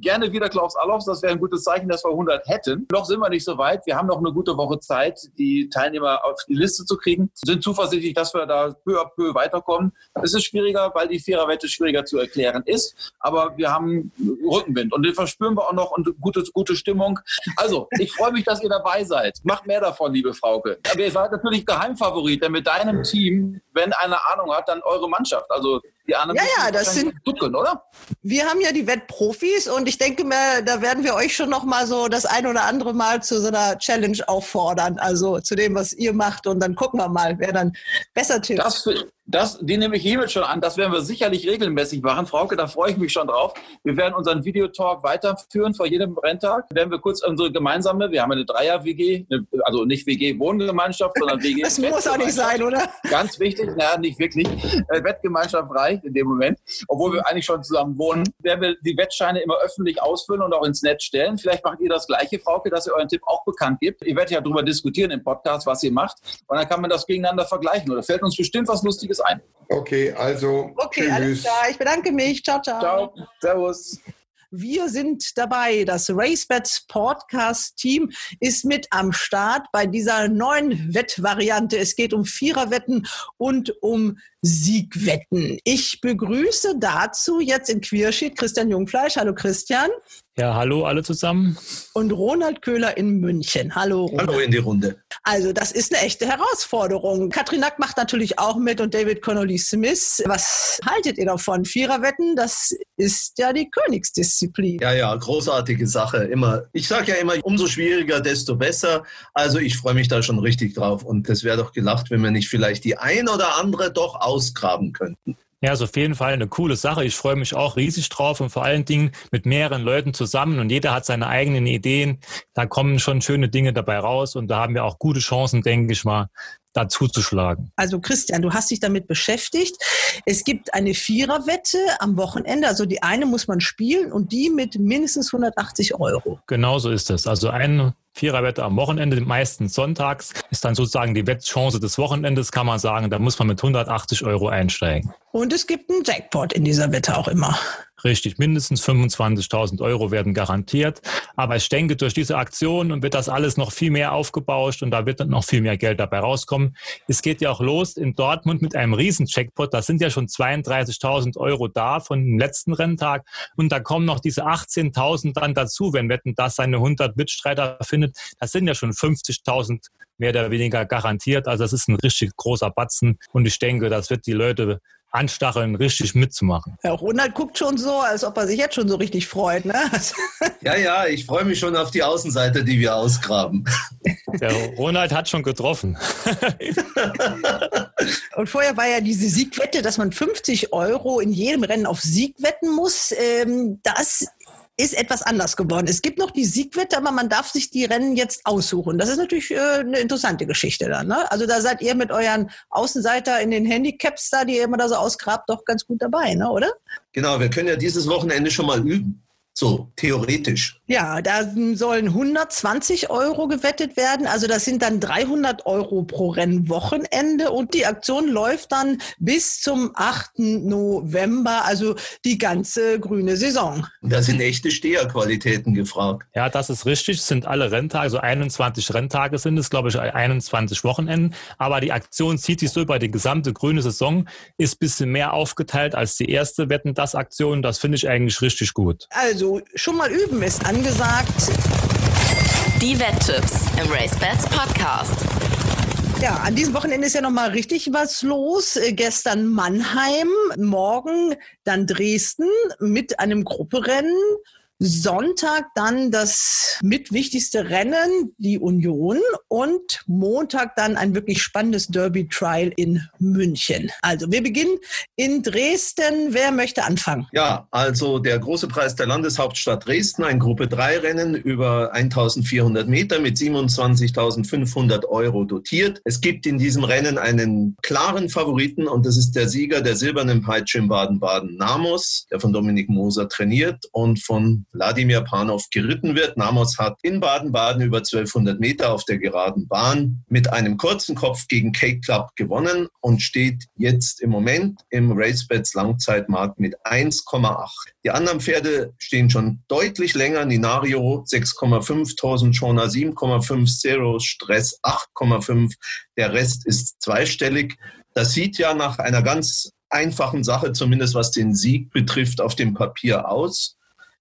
Gerne wieder Klaus Allofs, das wäre ein gutes Zeichen Zeichen, dass wir 100 hätten. Noch sind wir nicht so weit. Wir haben noch eine gute Woche Zeit, die Teilnehmer auf die Liste zu kriegen. Sind zuversichtlich, dass wir da peu à peu weiterkommen. Es ist schwieriger, weil die Viererwette schwieriger zu erklären ist. Aber wir haben Rückenwind und den verspüren wir auch noch und gute, gute Stimmung. Also, ich freue mich, dass ihr dabei seid. Macht mehr davon, liebe Frauke. Aber ihr seid natürlich Geheimfavorit, denn mit deinem Team, wenn eine Ahnung hat, dann eure Mannschaft. Also die anderen ja, ja, das sind ducken, oder? Wir haben ja die Wettprofis und ich denke mir, da werden wir euch schon noch mal so das ein oder andere Mal zu so einer Challenge auffordern, also zu dem, was ihr macht und dann gucken wir mal, wer dann besser tippt. Das, Das, die nehme ich hiermit schon an. Das werden wir sicherlich regelmäßig machen. Frauke, da freue ich mich schon drauf. Wir werden unseren Videotalk weiterführen vor jedem Renntag. Werden wir kurz unsere gemeinsame, wir haben eine Dreier-WG, also nicht WG-Wohngemeinschaft, sondern WG. das muss auch nicht sein, oder? Ganz wichtig, naja, nicht wirklich. Äh, Wettgemeinschaft reicht in dem Moment, obwohl wir eigentlich schon zusammen wohnen. Werden wir die Wettscheine immer öffentlich ausfüllen und auch ins Netz stellen. Vielleicht macht ihr das Gleiche, Frauke, dass ihr euren Tipp auch bekannt gibt. Ihr werdet ja darüber diskutieren im Podcast, was ihr macht. Und dann kann man das gegeneinander vergleichen. Oder fällt uns bestimmt was Lustiges ein. Okay, also. Okay, tschüss. alles klar. Ich bedanke mich. Ciao, ciao. Ciao. Servus. Wir sind dabei. Das RaceBets Podcast Team ist mit am Start bei dieser neuen Wettvariante. Es geht um Viererwetten und um Siegwetten. Ich begrüße dazu jetzt in Queerschied Christian Jungfleisch. Hallo Christian. Ja, hallo alle zusammen. Und Ronald Köhler in München. Hallo Ronald. Hallo in die Runde. Also das ist eine echte Herausforderung. Katrin Nack macht natürlich auch mit und David Connolly Smith. Was haltet ihr davon? Viererwetten, das ist ja die Königsdisziplin. Ja, ja, großartige Sache. Immer. Ich sage ja immer, umso schwieriger, desto besser. Also ich freue mich da schon richtig drauf. Und es wäre doch gelacht, wenn wir nicht vielleicht die ein oder andere doch ausgraben könnten. Ja, ist auf jeden Fall eine coole Sache. Ich freue mich auch riesig drauf und vor allen Dingen mit mehreren Leuten zusammen und jeder hat seine eigenen Ideen. Da kommen schon schöne Dinge dabei raus und da haben wir auch gute Chancen, denke ich mal, dazu zu schlagen. Also Christian, du hast dich damit beschäftigt. Es gibt eine Viererwette am Wochenende. Also die eine muss man spielen und die mit mindestens 180 Euro. Genau so ist es. Also eine Viererwette am Wochenende, meistens sonntags, ist dann sozusagen die Wettchance des Wochenendes, kann man sagen. Da muss man mit 180 Euro einsteigen. Und es gibt einen Jackpot in dieser Wette auch immer. Richtig, mindestens 25.000 Euro werden garantiert. Aber ich denke, durch diese Aktion wird das alles noch viel mehr aufgebauscht und da wird noch viel mehr Geld dabei rauskommen. Es geht ja auch los in Dortmund mit einem riesen Jackpot. Da sind ja schon 32.000 Euro da von dem letzten Renntag. Und da kommen noch diese 18.000 dann dazu, wenn Wetten das seine 100 Mitstreiter findet. Das sind ja schon 50.000 mehr oder weniger garantiert. Also das ist ein richtig großer Batzen. Und ich denke, das wird die Leute anstacheln, richtig mitzumachen. Ja, Ronald guckt schon so, als ob er sich jetzt schon so richtig freut. Ne? ja, ja, ich freue mich schon auf die Außenseite, die wir ausgraben. Der Ronald hat schon getroffen. Und vorher war ja diese Siegwette, dass man 50 Euro in jedem Rennen auf Sieg wetten muss. Ähm, das ist etwas anders geworden. Es gibt noch die Siegwette, aber man darf sich die Rennen jetzt aussuchen. Das ist natürlich äh, eine interessante Geschichte dann. Ne? Also da seid ihr mit euren Außenseiter in den Handicaps da, die ihr immer da so ausgrabt, doch ganz gut dabei, ne? oder? Genau, wir können ja dieses Wochenende schon mal üben. So, theoretisch. Ja, da sollen 120 Euro gewettet werden. Also das sind dann 300 Euro pro Rennwochenende. Und die Aktion läuft dann bis zum 8. November, also die ganze grüne Saison. Da sind echte Steherqualitäten gefragt. Ja, das ist richtig. Es sind alle Renntage, also 21 Renntage sind es, glaube ich, 21 Wochenenden. Aber die Aktion zieht sich so über die gesamte grüne Saison, ist ein bisschen mehr aufgeteilt als die erste Wetten, das Aktion. Das finde ich eigentlich richtig gut. Also schon mal üben ist angesagt. Die Wetttipps im RaceBets Podcast. Ja, an diesem Wochenende ist ja noch mal richtig was los. Äh, gestern Mannheim, morgen dann Dresden mit einem Grupperennen. Sonntag dann das mitwichtigste Rennen, die Union und Montag dann ein wirklich spannendes Derby-Trial in München. Also wir beginnen in Dresden. Wer möchte anfangen? Ja, also der große Preis der Landeshauptstadt Dresden, ein Gruppe 3 Rennen über 1400 Meter mit 27.500 Euro dotiert. Es gibt in diesem Rennen einen klaren Favoriten und das ist der Sieger der silbernen Peitsche in Baden-Baden, Namos, der von Dominik Moser trainiert und von Wladimir Panov geritten wird. Namos hat in Baden-Baden über 1200 Meter auf der geraden Bahn mit einem kurzen Kopf gegen Cake Club gewonnen und steht jetzt im Moment im RaceBets Langzeitmarkt mit 1,8. Die anderen Pferde stehen schon deutlich länger. Ninario 6,5, Torsen Schona 7,5, Zero Stress 8,5. Der Rest ist zweistellig. Das sieht ja nach einer ganz einfachen Sache, zumindest was den Sieg betrifft, auf dem Papier aus.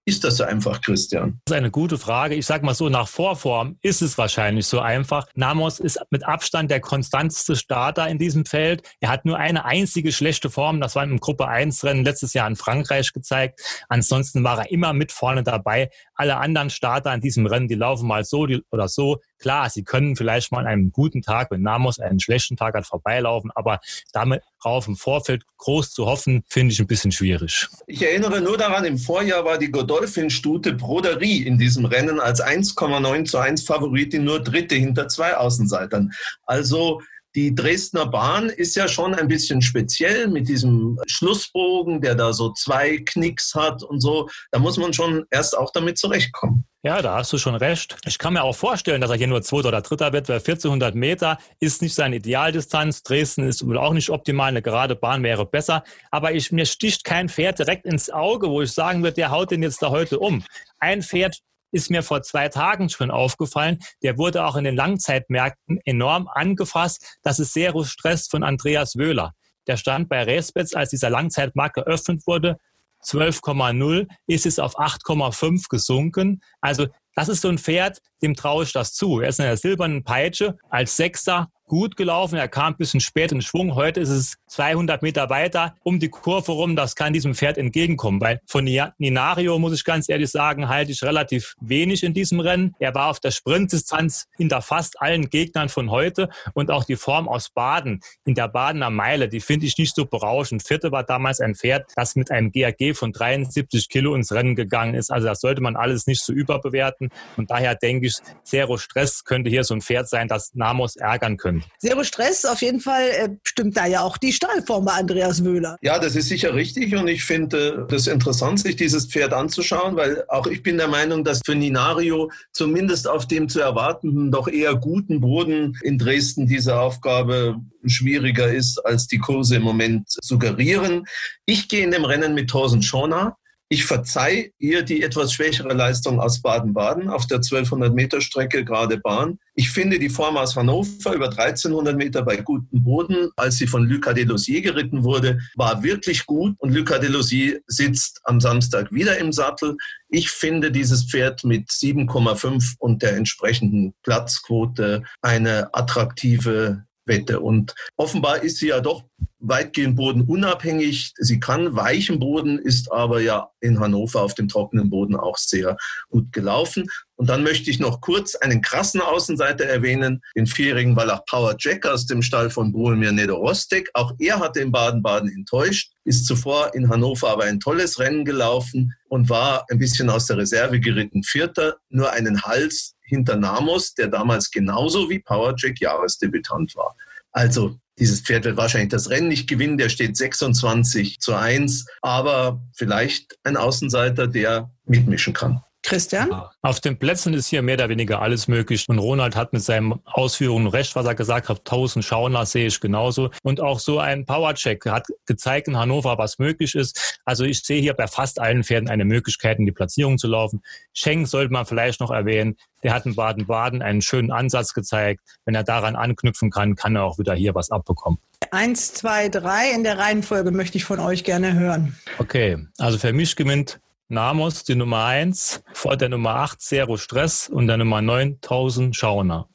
Ist das so einfach, Christian? Das ist eine gute Frage. Ich sage mal so, nach Vorform ist es wahrscheinlich so einfach. Namos ist mit Abstand der konstanteste Starter in diesem Feld. Er hat nur eine einzige schlechte Form. Das war im Gruppe 1 Rennen letztes Jahr in Frankreich gezeigt. Ansonsten war er immer mit vorne dabei. Alle anderen Starter in diesem Rennen, die laufen mal so oder so. Klar, sie können vielleicht mal an einem guten Tag, wenn Namos einen schlechten Tag hat, vorbeilaufen, aber damit auf im Vorfeld groß zu hoffen, finde ich ein bisschen schwierig. Ich erinnere nur daran, im Vorjahr war die Godolphin-Stute Broderie in diesem Rennen als 1,9 zu 1 Favoritin nur Dritte hinter zwei Außenseitern. Also die Dresdner Bahn ist ja schon ein bisschen speziell mit diesem Schlussbogen, der da so zwei Knicks hat und so. Da muss man schon erst auch damit zurechtkommen. Ja, da hast du schon recht. Ich kann mir auch vorstellen, dass er hier nur Zweiter oder Dritter wird, weil 1400 Meter ist nicht seine Idealdistanz. Dresden ist wohl auch nicht optimal. Eine gerade Bahn wäre besser. Aber ich, mir sticht kein Pferd direkt ins Auge, wo ich sagen würde, der haut den jetzt da heute um. Ein Pferd ist mir vor zwei Tagen schon aufgefallen. Der wurde auch in den Langzeitmärkten enorm angefasst. Das ist Serus Stress von Andreas Wöhler. Der stand bei Respets, als dieser Langzeitmarkt geöffnet wurde, 12,0 ist es auf 8,5 gesunken. Also das ist so ein Pferd, dem traue ich das zu. Er ist in der silbernen Peitsche als Sechster gut gelaufen. Er kam ein bisschen spät in Schwung. Heute ist es 200 Meter weiter um die Kurve rum. Das kann diesem Pferd entgegenkommen. Weil von Ninario, muss ich ganz ehrlich sagen, halte ich relativ wenig in diesem Rennen. Er war auf der Sprintdistanz hinter fast allen Gegnern von heute. Und auch die Form aus Baden in der Badener Meile, die finde ich nicht so berauschend. Vierte war damals ein Pferd, das mit einem GAG von 73 Kilo ins Rennen gegangen ist. Also das sollte man alles nicht so überbewerten. Und daher denke ich, Zero Stress könnte hier so ein Pferd sein, das Namos ärgern könnte. Zero Stress, auf jeden Fall äh, stimmt da ja auch die Stahlform bei Andreas Wöhler. Ja, das ist sicher richtig und ich finde das interessant, sich dieses Pferd anzuschauen, weil auch ich bin der Meinung, dass für Ninario zumindest auf dem zu erwartenden, doch eher guten Boden in Dresden diese Aufgabe schwieriger ist, als die Kurse im Moment suggerieren. Ich gehe in dem Rennen mit Thorsten Schorner. Ich verzeih ihr die etwas schwächere Leistung aus Baden-Baden auf der 1200 Meter Strecke, gerade Bahn. Ich finde die Form aus Hannover über 1300 Meter bei gutem Boden, als sie von Lucas Delosier geritten wurde, war wirklich gut. Und Lucas Delosier sitzt am Samstag wieder im Sattel. Ich finde dieses Pferd mit 7,5 und der entsprechenden Platzquote eine attraktive Wette. Und offenbar ist sie ja doch weitgehend bodenunabhängig. Sie kann weichen Boden, ist aber ja in Hannover auf dem trockenen Boden auch sehr gut gelaufen. Und dann möchte ich noch kurz einen krassen Außenseiter erwähnen, den vierjährigen Wallach Power Jack aus dem Stall von Bohemir Nedorostek. Auch er hatte in Baden-Baden enttäuscht, ist zuvor in Hannover aber ein tolles Rennen gelaufen und war ein bisschen aus der Reserve geritten. Vierter, nur einen Hals hinter Namos, der damals genauso wie Power Jack Jahresdebütant war. Also dieses Pferd wird wahrscheinlich das Rennen nicht gewinnen, der steht 26 zu 1, aber vielleicht ein Außenseiter, der mitmischen kann. Christian? Auf den Plätzen ist hier mehr oder weniger alles möglich. Und Ronald hat mit seinen Ausführungen recht, was er gesagt hat. 1000 Schauner sehe ich genauso. Und auch so ein Powercheck hat gezeigt in Hannover, was möglich ist. Also ich sehe hier bei fast allen Pferden eine Möglichkeit, in die Platzierung zu laufen. Schenk sollte man vielleicht noch erwähnen. Der hat in Baden-Baden einen schönen Ansatz gezeigt. Wenn er daran anknüpfen kann, kann er auch wieder hier was abbekommen. Eins, zwei, drei in der Reihenfolge möchte ich von euch gerne hören. Okay, also für mich gewinnt Namos, die Nummer 1, vor der Nummer 8 Zero Stress und der Nummer 9000 Schauner.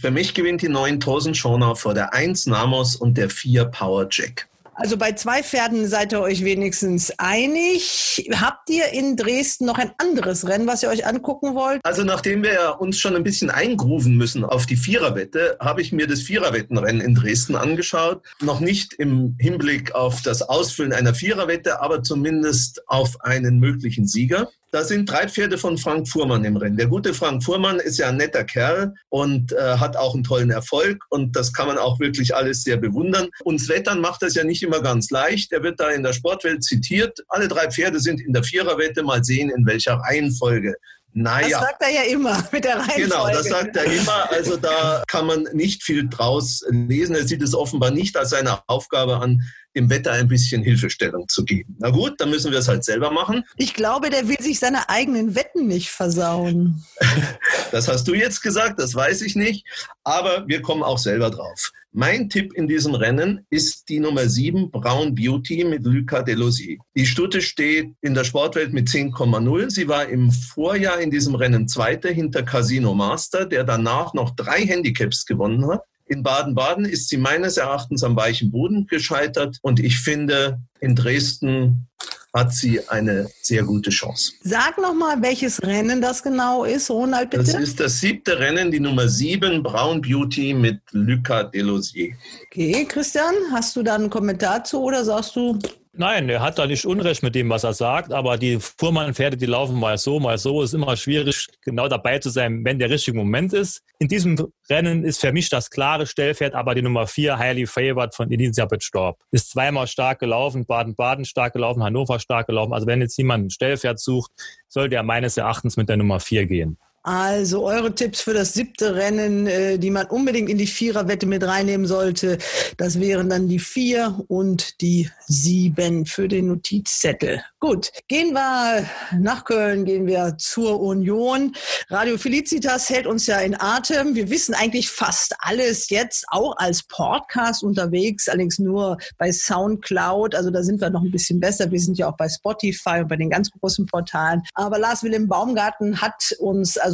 Für mich gewinnt die 9000 Schauner vor der 1 Namos und der 4 Power Jack. Also bei zwei Pferden seid ihr euch wenigstens einig. Habt ihr in Dresden noch ein anderes Rennen, was ihr euch angucken wollt? Also nachdem wir uns schon ein bisschen eingrufen müssen auf die Viererwette, habe ich mir das Viererwettenrennen in Dresden angeschaut. Noch nicht im Hinblick auf das Ausfüllen einer Viererwette, aber zumindest auf einen möglichen Sieger. Da sind drei Pferde von Frank Fuhrmann im Rennen. Der gute Frank Fuhrmann ist ja ein netter Kerl und äh, hat auch einen tollen Erfolg und das kann man auch wirklich alles sehr bewundern. Und Svetan macht das ja nicht immer ganz leicht. Er wird da in der Sportwelt zitiert. Alle drei Pferde sind in der Viererwette. Mal sehen, in welcher Reihenfolge. Naja. Das sagt er ja immer mit der Reihenfolge. Genau, das sagt er immer. Also da kann man nicht viel draus lesen. Er sieht es offenbar nicht als seine Aufgabe an, dem Wetter ein bisschen Hilfestellung zu geben. Na gut, dann müssen wir es halt selber machen. Ich glaube, der will sich seine eigenen Wetten nicht versauen. das hast du jetzt gesagt, das weiß ich nicht. Aber wir kommen auch selber drauf. Mein Tipp in diesem Rennen ist die Nummer 7 Brown Beauty mit Lucas Delosier. Die Stute steht in der Sportwelt mit 10,0. Sie war im Vorjahr in diesem Rennen Zweite hinter Casino Master, der danach noch drei Handicaps gewonnen hat. In Baden-Baden ist sie meines Erachtens am weichen Boden gescheitert und ich finde, in Dresden hat sie eine sehr gute Chance. Sag nochmal, welches Rennen das genau ist, Ronald, bitte. Das ist das siebte Rennen, die Nummer sieben, Brown Beauty mit Lucas Delosier. Okay, Christian, hast du da einen Kommentar zu oder sagst du, Nein, er hat da nicht Unrecht mit dem, was er sagt, aber die Fuhrmannpferde, die laufen mal so, mal so. Es ist immer schwierig, genau dabei zu sein, wenn der richtige Moment ist. In diesem Rennen ist für mich das klare Stellpferd, aber die Nummer vier, Highly Favored von Elisabeth Storb. Ist zweimal stark gelaufen, Baden-Baden stark gelaufen, Hannover stark gelaufen. Also wenn jetzt jemand ein Stellpferd sucht, sollte er meines Erachtens mit der Nummer vier gehen. Also eure Tipps für das siebte Rennen, äh, die man unbedingt in die Viererwette mit reinnehmen sollte, das wären dann die vier und die sieben für den Notizzettel. Gut, gehen wir nach Köln, gehen wir zur Union. Radio Felicitas hält uns ja in Atem. Wir wissen eigentlich fast alles jetzt, auch als Podcast unterwegs, allerdings nur bei Soundcloud. Also da sind wir noch ein bisschen besser. Wir sind ja auch bei Spotify und bei den ganz großen Portalen. Aber Lars Wilhelm Baumgarten hat uns also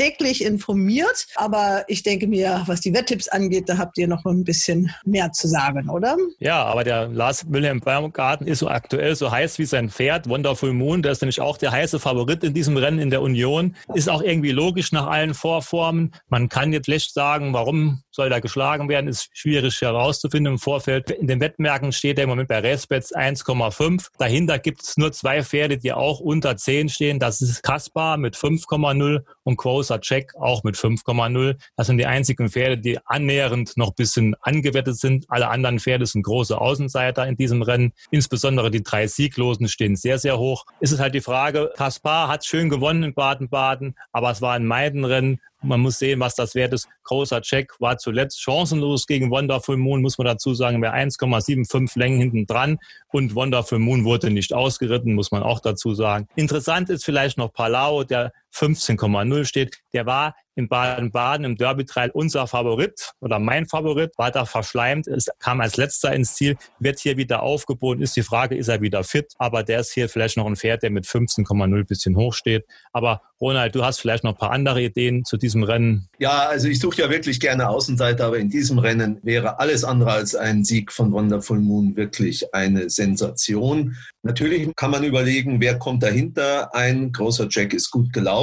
täglich informiert. Aber ich denke mir, was die Wetttipps angeht, da habt ihr noch ein bisschen mehr zu sagen, oder? Ja, aber der Lars Wilhelm Baumgarten ist so aktuell so heiß wie sein Pferd, Wonderful Moon. Der ist nämlich auch der heiße Favorit in diesem Rennen in der Union. Ist auch irgendwie logisch nach allen Vorformen. Man kann jetzt schlecht sagen, warum soll da geschlagen werden, ist schwierig herauszufinden im Vorfeld. In den Wettmärkten steht er im Moment bei Respets 1,5. Dahinter gibt es nur zwei Pferde, die auch unter 10 stehen. Das ist Kaspar mit 5,0 und Quosa Check auch mit 5,0. Das sind die einzigen Pferde, die annähernd noch ein bisschen angewettet sind. Alle anderen Pferde sind große Außenseiter in diesem Rennen. Insbesondere die drei Sieglosen stehen sehr, sehr hoch. Es ist halt die Frage, Kaspar hat schön gewonnen in Baden-Baden, aber es war ein Meidenrennen. Man muss sehen, was das wert ist. Großer Check war zuletzt chancenlos gegen Wonderful Moon, muss man dazu sagen, bei 1,75 Längen hinten dran. Und Wonderful Moon wurde nicht ausgeritten, muss man auch dazu sagen. Interessant ist vielleicht noch Palau, der 15,0 steht. Der war in Baden-Baden im Derby-Trail unser Favorit oder mein Favorit, war da verschleimt, es kam als letzter ins Ziel, wird hier wieder aufgeboten, ist die Frage, ist er wieder fit? Aber der ist hier vielleicht noch ein Pferd, der mit 15,0 bisschen hoch steht. Aber Ronald, du hast vielleicht noch ein paar andere Ideen zu diesem Rennen. Ja, also ich suche ja wirklich gerne Außenseiter, aber in diesem Rennen wäre alles andere als ein Sieg von Wonderful Moon wirklich eine Sensation. Natürlich kann man überlegen, wer kommt dahinter. Ein großer Jack ist gut gelaufen.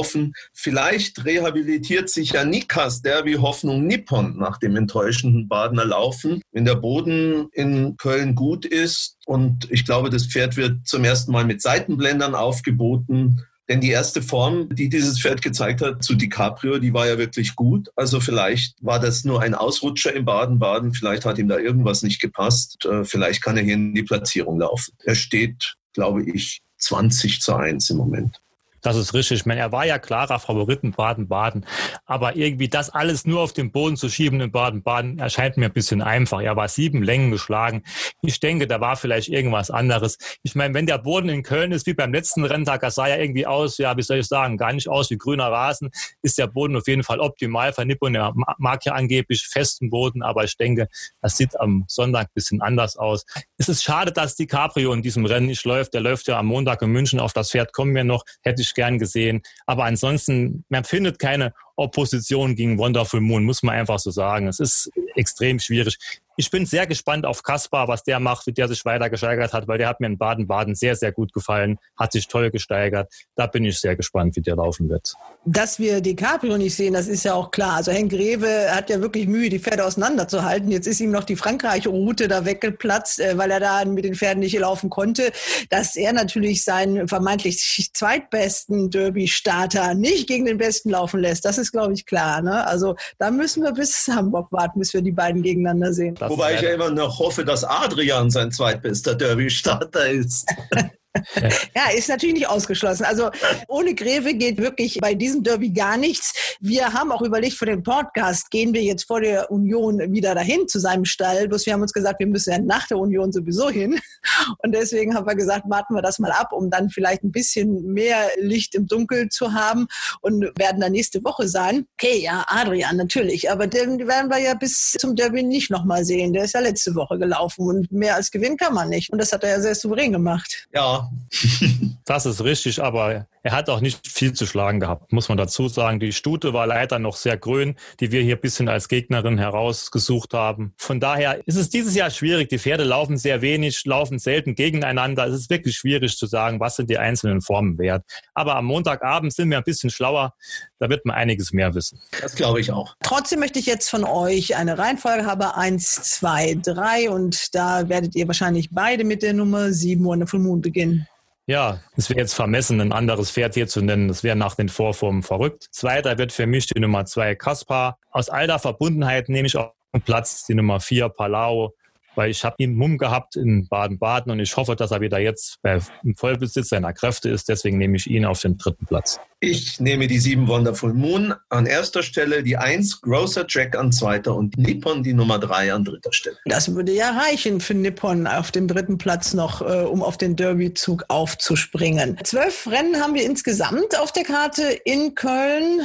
Vielleicht rehabilitiert sich ja Nikas Derby Hoffnung Nippon nach dem enttäuschenden Badener Laufen. Wenn der Boden in Köln gut ist und ich glaube, das Pferd wird zum ersten Mal mit Seitenblendern aufgeboten. Denn die erste Form, die dieses Pferd gezeigt hat zu DiCaprio, die war ja wirklich gut. Also vielleicht war das nur ein Ausrutscher im Baden-Baden. Vielleicht hat ihm da irgendwas nicht gepasst. Äh, vielleicht kann er hier in die Platzierung laufen. Er steht, glaube ich, 20 zu 1 im Moment. Das ist richtig. Ich meine, er war ja klarer Favorit in Baden-Baden. Aber irgendwie das alles nur auf den Boden zu schieben in Baden-Baden erscheint mir ein bisschen einfach. Er war sieben Längen geschlagen. Ich denke, da war vielleicht irgendwas anderes. Ich meine, wenn der Boden in Köln ist, wie beim letzten Renntag, das sah ja irgendwie aus, ja, wie soll ich sagen, gar nicht aus wie grüner Rasen, ist der Boden auf jeden Fall optimal für Nippon. Er mag ja angeblich festen Boden, aber ich denke, das sieht am Sonntag ein bisschen anders aus. Es ist schade, dass die Cabrio in diesem Rennen nicht läuft. Der läuft ja am Montag in München. Auf das Pferd kommen wir noch. Hätte ich gern gesehen. Aber ansonsten, man findet keine Opposition gegen Wonderful Moon, muss man einfach so sagen. Es ist extrem schwierig. Ich bin sehr gespannt auf Kaspar, was der macht, wie der sich weiter gesteigert hat, weil der hat mir in Baden-Baden sehr, sehr gut gefallen, hat sich toll gesteigert. Da bin ich sehr gespannt, wie der laufen wird. Dass wir DiCaprio nicht sehen, das ist ja auch klar. Also Henk Greve hat ja wirklich Mühe, die Pferde auseinanderzuhalten. Jetzt ist ihm noch die Frankreich-Route da weggeplatzt, äh, weil er da mit den Pferden nicht laufen konnte. Dass er natürlich seinen vermeintlich zweitbesten Derby-Starter nicht gegen den besten laufen lässt, das ist, glaube ich, klar. Ne? Also da müssen wir bis Hamburg warten, bis wir die beiden gegeneinander sehen. Wobei ich ja immer noch hoffe, dass Adrian sein zweitbester Derby-Starter ist. ja, ist natürlich nicht ausgeschlossen. Also ohne Greve geht wirklich bei diesem Derby gar nichts. Wir haben auch überlegt für den Podcast, gehen wir jetzt vor der Union wieder dahin zu seinem Stall. Bloß wir haben uns gesagt, wir müssen ja nach der Union sowieso hin. Und deswegen haben wir gesagt, warten wir das mal ab, um dann vielleicht ein bisschen mehr Licht im Dunkel zu haben und werden dann nächste Woche sein. Okay, ja, Adrian, natürlich. Aber den werden wir ja bis zum Derby nicht nochmal sehen. Der ist ja letzte Woche gelaufen und mehr als gewinnen kann man nicht. Und das hat er ja sehr souverän gemacht. Ja, machen. das ist richtig, aber er hat auch nicht viel zu schlagen gehabt, muss man dazu sagen. Die Stute war leider noch sehr grün, die wir hier ein bisschen als Gegnerin herausgesucht haben. Von daher ist es dieses Jahr schwierig. Die Pferde laufen sehr wenig, laufen selten gegeneinander. Es ist wirklich schwierig zu sagen, was sind die einzelnen Formen wert. Aber am Montagabend sind wir ein bisschen schlauer. Da wird man einiges mehr wissen. Das glaube ich auch. Trotzdem möchte ich jetzt von euch eine Reihenfolge haben. Eins, zwei, drei. Und da werdet ihr wahrscheinlich beide mit der Nummer sieben Wonderful Moon beginnen. Ja, es wäre jetzt vermessen, ein anderes Pferd hier zu nennen. Das wäre nach den Vorformen verrückt. Zweiter wird für mich die Nummer zwei Kaspar. Aus all der Verbundenheit nehme ich auch Platz die Nummer vier Palau weil ich habe ihn Mumm gehabt in Baden-Baden und ich hoffe, dass er wieder jetzt im Vollbesitz seiner Kräfte ist. Deswegen nehme ich ihn auf den dritten Platz. Ich nehme die sieben Wonderful Moon an erster Stelle, die eins Grocer Jack an zweiter und Nippon die Nummer drei an dritter Stelle. Das würde ja reichen für Nippon auf dem dritten Platz noch, äh, um auf den Derby-Zug aufzuspringen. Zwölf Rennen haben wir insgesamt auf der Karte in Köln.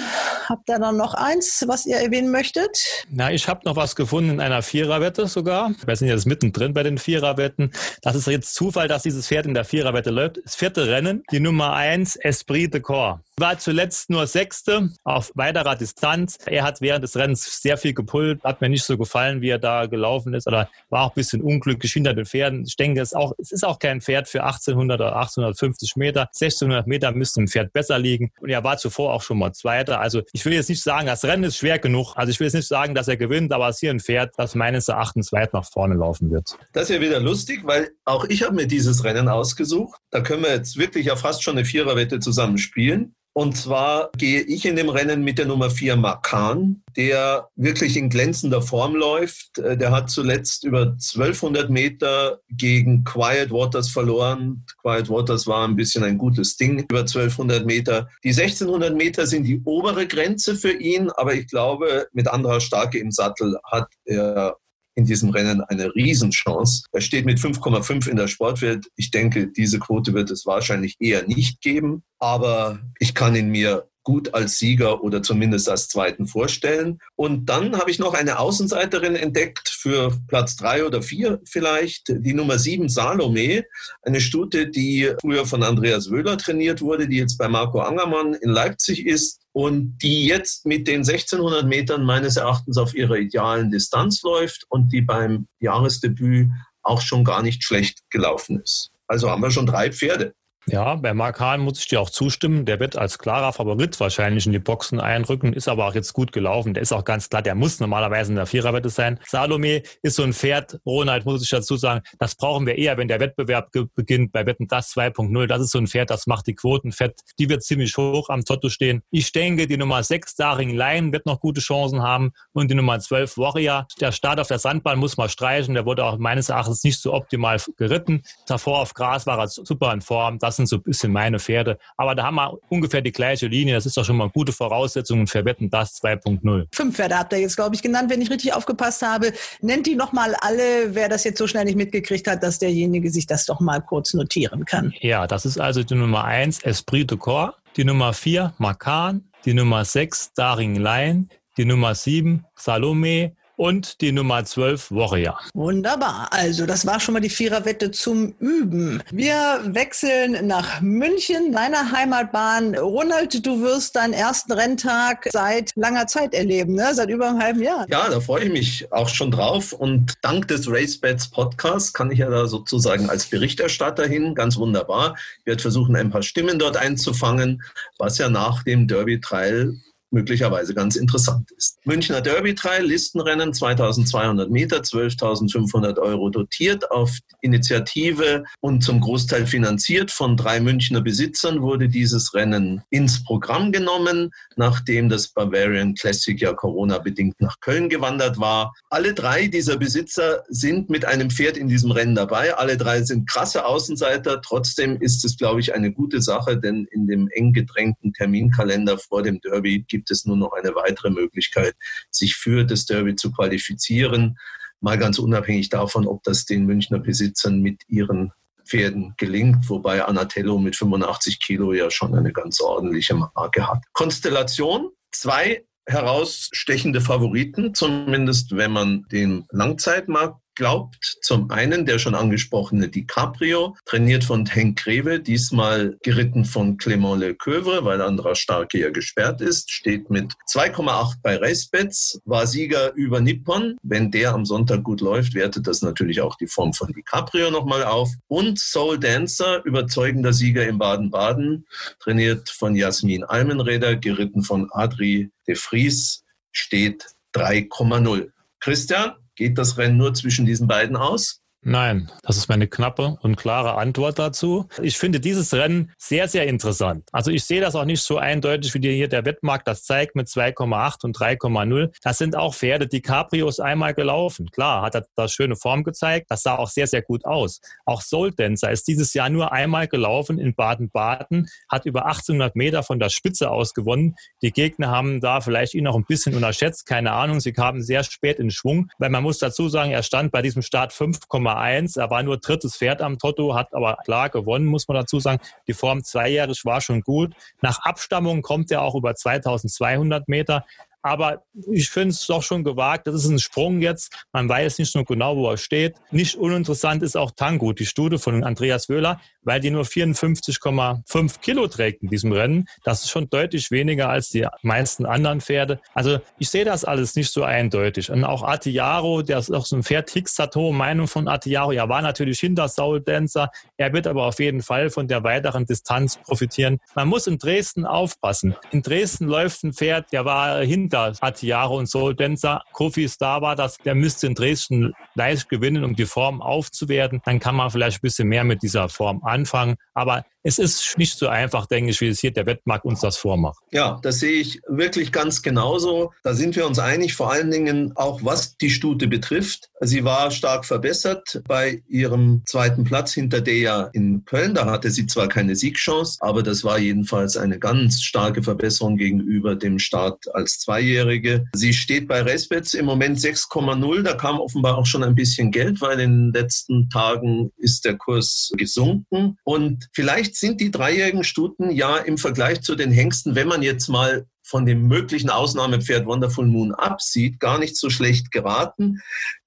Habt ihr da noch eins, was ihr erwähnen möchtet? Na, ich habe noch was gefunden in einer Viererwette sogar. Wir sind jetzt mittendrin bei den Viererwetten. Das ist jetzt Zufall, dass dieses Pferd in der Viererwette läuft. Das vierte Rennen, die Nummer eins Esprit de Corps war zuletzt nur Sechste auf weiterer Distanz. Er hat während des Rennens sehr viel gepult, hat mir nicht so gefallen, wie er da gelaufen ist oder war auch ein bisschen unglücklich hinter den Pferden. Ich denke, es, auch, es ist auch kein Pferd für 1800 oder 1850 Meter. 1600 Meter müsste ein Pferd besser liegen und er war zuvor auch schon mal Zweiter. Also ich will jetzt nicht sagen, das Rennen ist schwer genug. Also ich will jetzt nicht sagen, dass er gewinnt, aber es ist hier ein Pferd, das meines Erachtens weit nach vorne laufen wird. Das ist ja wieder lustig, weil auch ich habe mir dieses Rennen ausgesucht. Da können wir jetzt wirklich ja fast schon eine Viererwette zusammen spielen. Und zwar gehe ich in dem Rennen mit der Nummer 4 Makan, der wirklich in glänzender Form läuft. Äh, der hat zuletzt über 1200 Meter gegen Quiet Waters verloren. Quiet Waters war ein bisschen ein gutes Ding, über 1200 Meter. Die 1600 Meter sind die obere Grenze für ihn, aber ich glaube, mit anderer Starke im Sattel hat er in diesem Rennen eine Riesenchance. Er steht mit 5,5 in der Sportwelt. Ich denke, diese Quote wird es wahrscheinlich eher nicht geben, aber ich kann ihn mir gut als Sieger oder zumindest als Zweiten vorstellen. Und dann habe ich noch eine Außenseiterin entdeckt für Platz drei oder vier vielleicht, die Nummer sieben Salome, eine Stute, die früher von Andreas Wöhler trainiert wurde, die jetzt bei Marco Angermann in Leipzig ist und die jetzt mit den 1600 Metern meines Erachtens auf ihrer idealen Distanz läuft und die beim Jahresdebüt auch schon gar nicht schlecht gelaufen ist. Also haben wir schon drei Pferde. Ja, bei Mark Hahn muss ich dir auch zustimmen. Der wird als klarer Favorit wahrscheinlich in die Boxen einrücken, ist aber auch jetzt gut gelaufen. Der ist auch ganz klar, der muss normalerweise in der Viererwette sein. Salome ist so ein Pferd, Ronald muss ich dazu sagen, das brauchen wir eher, wenn der Wettbewerb beginnt bei Wetten das 2.0. Das ist so ein Pferd, das macht die Quoten fett. Die wird ziemlich hoch am Totto stehen. Ich denke, die Nummer 6, Daring Lion, wird noch gute Chancen haben und die Nummer 12, Warrior. Der Start auf der Sandbahn muss mal streichen. Der wurde auch meines Erachtens nicht so optimal geritten. Davor auf Gras war er super in Form. Das das sind so ein bisschen meine Pferde. Aber da haben wir ungefähr die gleiche Linie. Das ist doch schon mal gute Voraussetzungen für Wetten das 2.0. Fünf Pferde habt ihr jetzt, glaube ich, genannt, wenn ich richtig aufgepasst habe. Nennt die nochmal alle, wer das jetzt so schnell nicht mitgekriegt hat, dass derjenige sich das doch mal kurz notieren kann. Ja, das ist also die Nummer 1, Esprit de Corps, die Nummer 4, Makan, die Nummer 6, Daring Lion, die Nummer 7, Salome, und die Nummer 12 Warrior. Wunderbar. Also das war schon mal die Viererwette zum Üben. Wir wechseln nach München, deiner Heimatbahn. Ronald, du wirst deinen ersten Renntag seit langer Zeit erleben, ne? seit über einem halben Jahr. Ja, da freue ich mich auch schon drauf. Und dank des RaceBets Podcasts kann ich ja da sozusagen als Berichterstatter hin. Ganz wunderbar. Ich werde versuchen, ein paar Stimmen dort einzufangen, was ja nach dem Derby Trial möglicherweise ganz interessant ist. Münchner Derby 3, Listenrennen, 2200 Meter, 12.500 Euro dotiert auf Initiative und zum Großteil finanziert von drei Münchner Besitzern wurde dieses Rennen ins Programm genommen, nachdem das Bavarian Classic ja Corona-bedingt nach Köln gewandert war. Alle drei dieser Besitzer sind mit einem Pferd in diesem Rennen dabei. Alle drei sind krasse Außenseiter. Trotzdem ist es, glaube ich, eine gute Sache, denn in dem eng gedrängten Terminkalender vor dem Derby gibt gibt es nur noch eine weitere Möglichkeit, sich für das Derby zu qualifizieren. Mal ganz unabhängig davon, ob das den Münchner Besitzern mit ihren Pferden gelingt, wobei Anatello mit 85 Kilo ja schon eine ganz ordentliche Marke hat. Konstellation, zwei herausstechende Favoriten, zumindest wenn man den Langzeitmarkt glaubt zum einen der schon angesprochene DiCaprio, trainiert von Henk Greve, diesmal geritten von Clément Lecoeuvre, weil Andra Starke ja gesperrt ist, steht mit 2,8 bei Racebets, war Sieger über Nippon. Wenn der am Sonntag gut läuft, wertet das natürlich auch die Form von DiCaprio nochmal auf. Und Soul Dancer, überzeugender Sieger in Baden-Baden, trainiert von Jasmin Almenräder, geritten von Adri de Vries, steht 3,0. Christian, Geht das Rennen nur zwischen diesen beiden aus? Nein, das ist meine knappe und klare Antwort dazu. Ich finde dieses Rennen sehr, sehr interessant. Also ich sehe das auch nicht so eindeutig, wie dir hier der Wettmarkt das zeigt mit 2,8 und 3,0. Das sind auch Pferde, die Caprio ist einmal gelaufen. Klar, hat er da schöne Form gezeigt. Das sah auch sehr, sehr gut aus. Auch Soul Dancer ist dieses Jahr nur einmal gelaufen in Baden-Baden, hat über 1800 Meter von der Spitze aus gewonnen. Die Gegner haben da vielleicht ihn noch ein bisschen unterschätzt. Keine Ahnung. Sie kamen sehr spät in Schwung, weil man muss dazu sagen, er stand bei diesem Start 5,8 Nummer eins. Er war nur drittes Pferd am Toto, hat aber klar gewonnen, muss man dazu sagen. Die Form zweijährig war schon gut. Nach Abstammung kommt er auch über 2200 Meter. Aber ich finde es doch schon gewagt. Das ist ein Sprung jetzt. Man weiß nicht nur genau, wo er steht. Nicht uninteressant ist auch Tango, die Studie von Andreas Wöhler, weil die nur 54,5 Kilo trägt in diesem Rennen. Das ist schon deutlich weniger als die meisten anderen Pferde. Also ich sehe das alles nicht so eindeutig. Und auch Atiaro, der ist auch so ein Pferd, Hicks hat Meinung von Atiaro. Er war natürlich hinter Saul Dancer. Er wird aber auf jeden Fall von der weiteren Distanz profitieren. Man muss in Dresden aufpassen. In Dresden läuft ein Pferd, der war hinter da Atiaro und Soldenza Kofi Star war das, der müsste in Dresden leicht gewinnen, um die Form aufzuwerten. Dann kann man vielleicht ein bisschen mehr mit dieser Form anfangen. Aber es ist nicht so einfach, denke ich, wie es hier der Wettmarkt uns das vormacht. Ja, das sehe ich wirklich ganz genauso. Da sind wir uns einig, vor allen Dingen auch was die Stute betrifft. Sie war stark verbessert bei ihrem zweiten Platz hinter der in Köln. Da hatte sie zwar keine Siegchance, aber das war jedenfalls eine ganz starke Verbesserung gegenüber dem Start als Zweijährige. Sie steht bei Respets im Moment 6,0. Da kam offenbar auch schon ein bisschen Geld, weil in den letzten Tagen ist der Kurs gesunken. Und vielleicht sind die dreijährigen Stuten ja im Vergleich zu den Hengsten, wenn man jetzt mal von dem möglichen Ausnahmepferd Wonderful Moon absieht, gar nicht so schlecht geraten.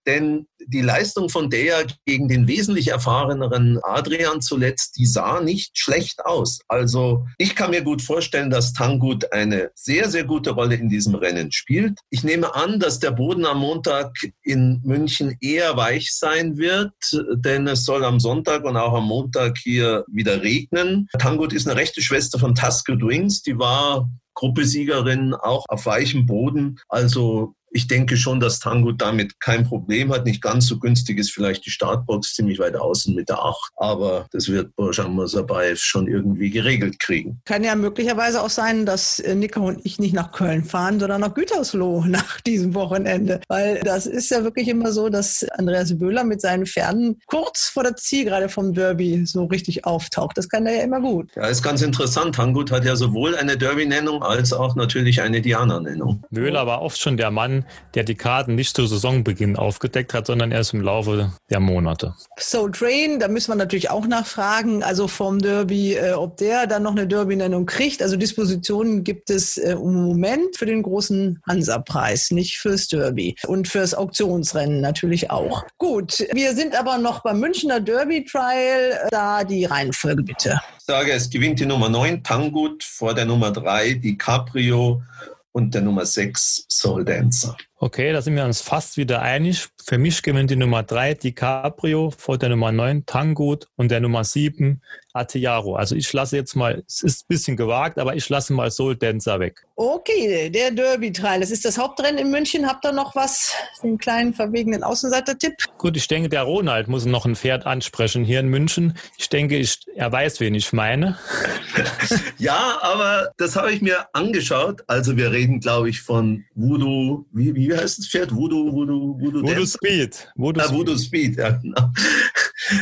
Denn die Leistung von der gegen den wesentlich erfahreneren Adrian zuletzt, die sah nicht schlecht aus. Also ich kann mir gut vorstellen, dass Tangut eine sehr, sehr gute Rolle in diesem Rennen spielt. Ich nehme an, dass der Boden am Montag in München eher weich sein wird, denn es soll am Sonntag und auch am Montag hier wieder regnen. Tangut ist eine rechte Schwester von Tusker Wings. Die war Gruppesiegerin, auch auf weichem Boden. Also ich denke schon, dass Tango damit kein Problem hat. Nicht ganz so günstig ist vielleicht die Startbox ziemlich weit außen mit der 8. Aber das wird Borjan Mosabayev schon irgendwie geregelt kriegen. Kann ja möglicherweise auch sein, dass äh, Nika und ich nicht nach Köln fahren, sondern nach Gütersloh nach diesem Wochenende. Weil das ist ja wirklich immer so, dass Andreas Böhler mit seinen Pferden kurz vor der Zielgerade vom Derby so richtig auftaucht. Das kann er ja immer gut. Ja, ist ganz interessant. Tangut hat ja sowohl eine Derby-Nennung als auch natürlich eine Diana-Nennung. Böhler war oft schon der Mann, der die Karten nicht zu Saisonbeginn aufgedeckt hat, sondern erst im Laufe der Monate. So Train, da müssen wir natürlich auch nachfragen, also vom Derby, äh, ob der dann noch eine Derby-Nennung kriegt. Also Dispositionen gibt es äh, im Moment für den großen Hansa-Preis, nicht fürs Derby und fürs Auktionsrennen natürlich auch. Gut, wir sind aber noch beim Münchner Derby-Trial. Da die Reihenfolge bitte. Ich sage, es gewinnt die Nummer 9 Tangut vor der Nummer 3 die Caprio und der Nummer 6 Soul Dancer. Okay, da sind wir uns fast wieder einig. Für mich gewinnt die Nummer 3 DiCaprio vor der Nummer 9 Tangut und der Nummer 7 Atiaro. Also ich lasse jetzt mal, es ist ein bisschen gewagt, aber ich lasse mal Soul Dancer weg. Okay, der Derby-Trail. Das ist das Hauptrennen in München. Habt ihr noch was, den kleinen verwegenen Außenseiter-Tipp? Gut, ich denke, der Ronald muss noch ein Pferd ansprechen hier in München. Ich denke, ich, er weiß, wen ich meine. ja, aber das habe ich mir angeschaut. Also wir reden, glaube ich, von Voodoo, wie, wie heißt das Pferd? Voodoo, Voodoo, Voodoo, Voodoo Speed. Voodoo, ah, Voodoo Speed, ja, genau.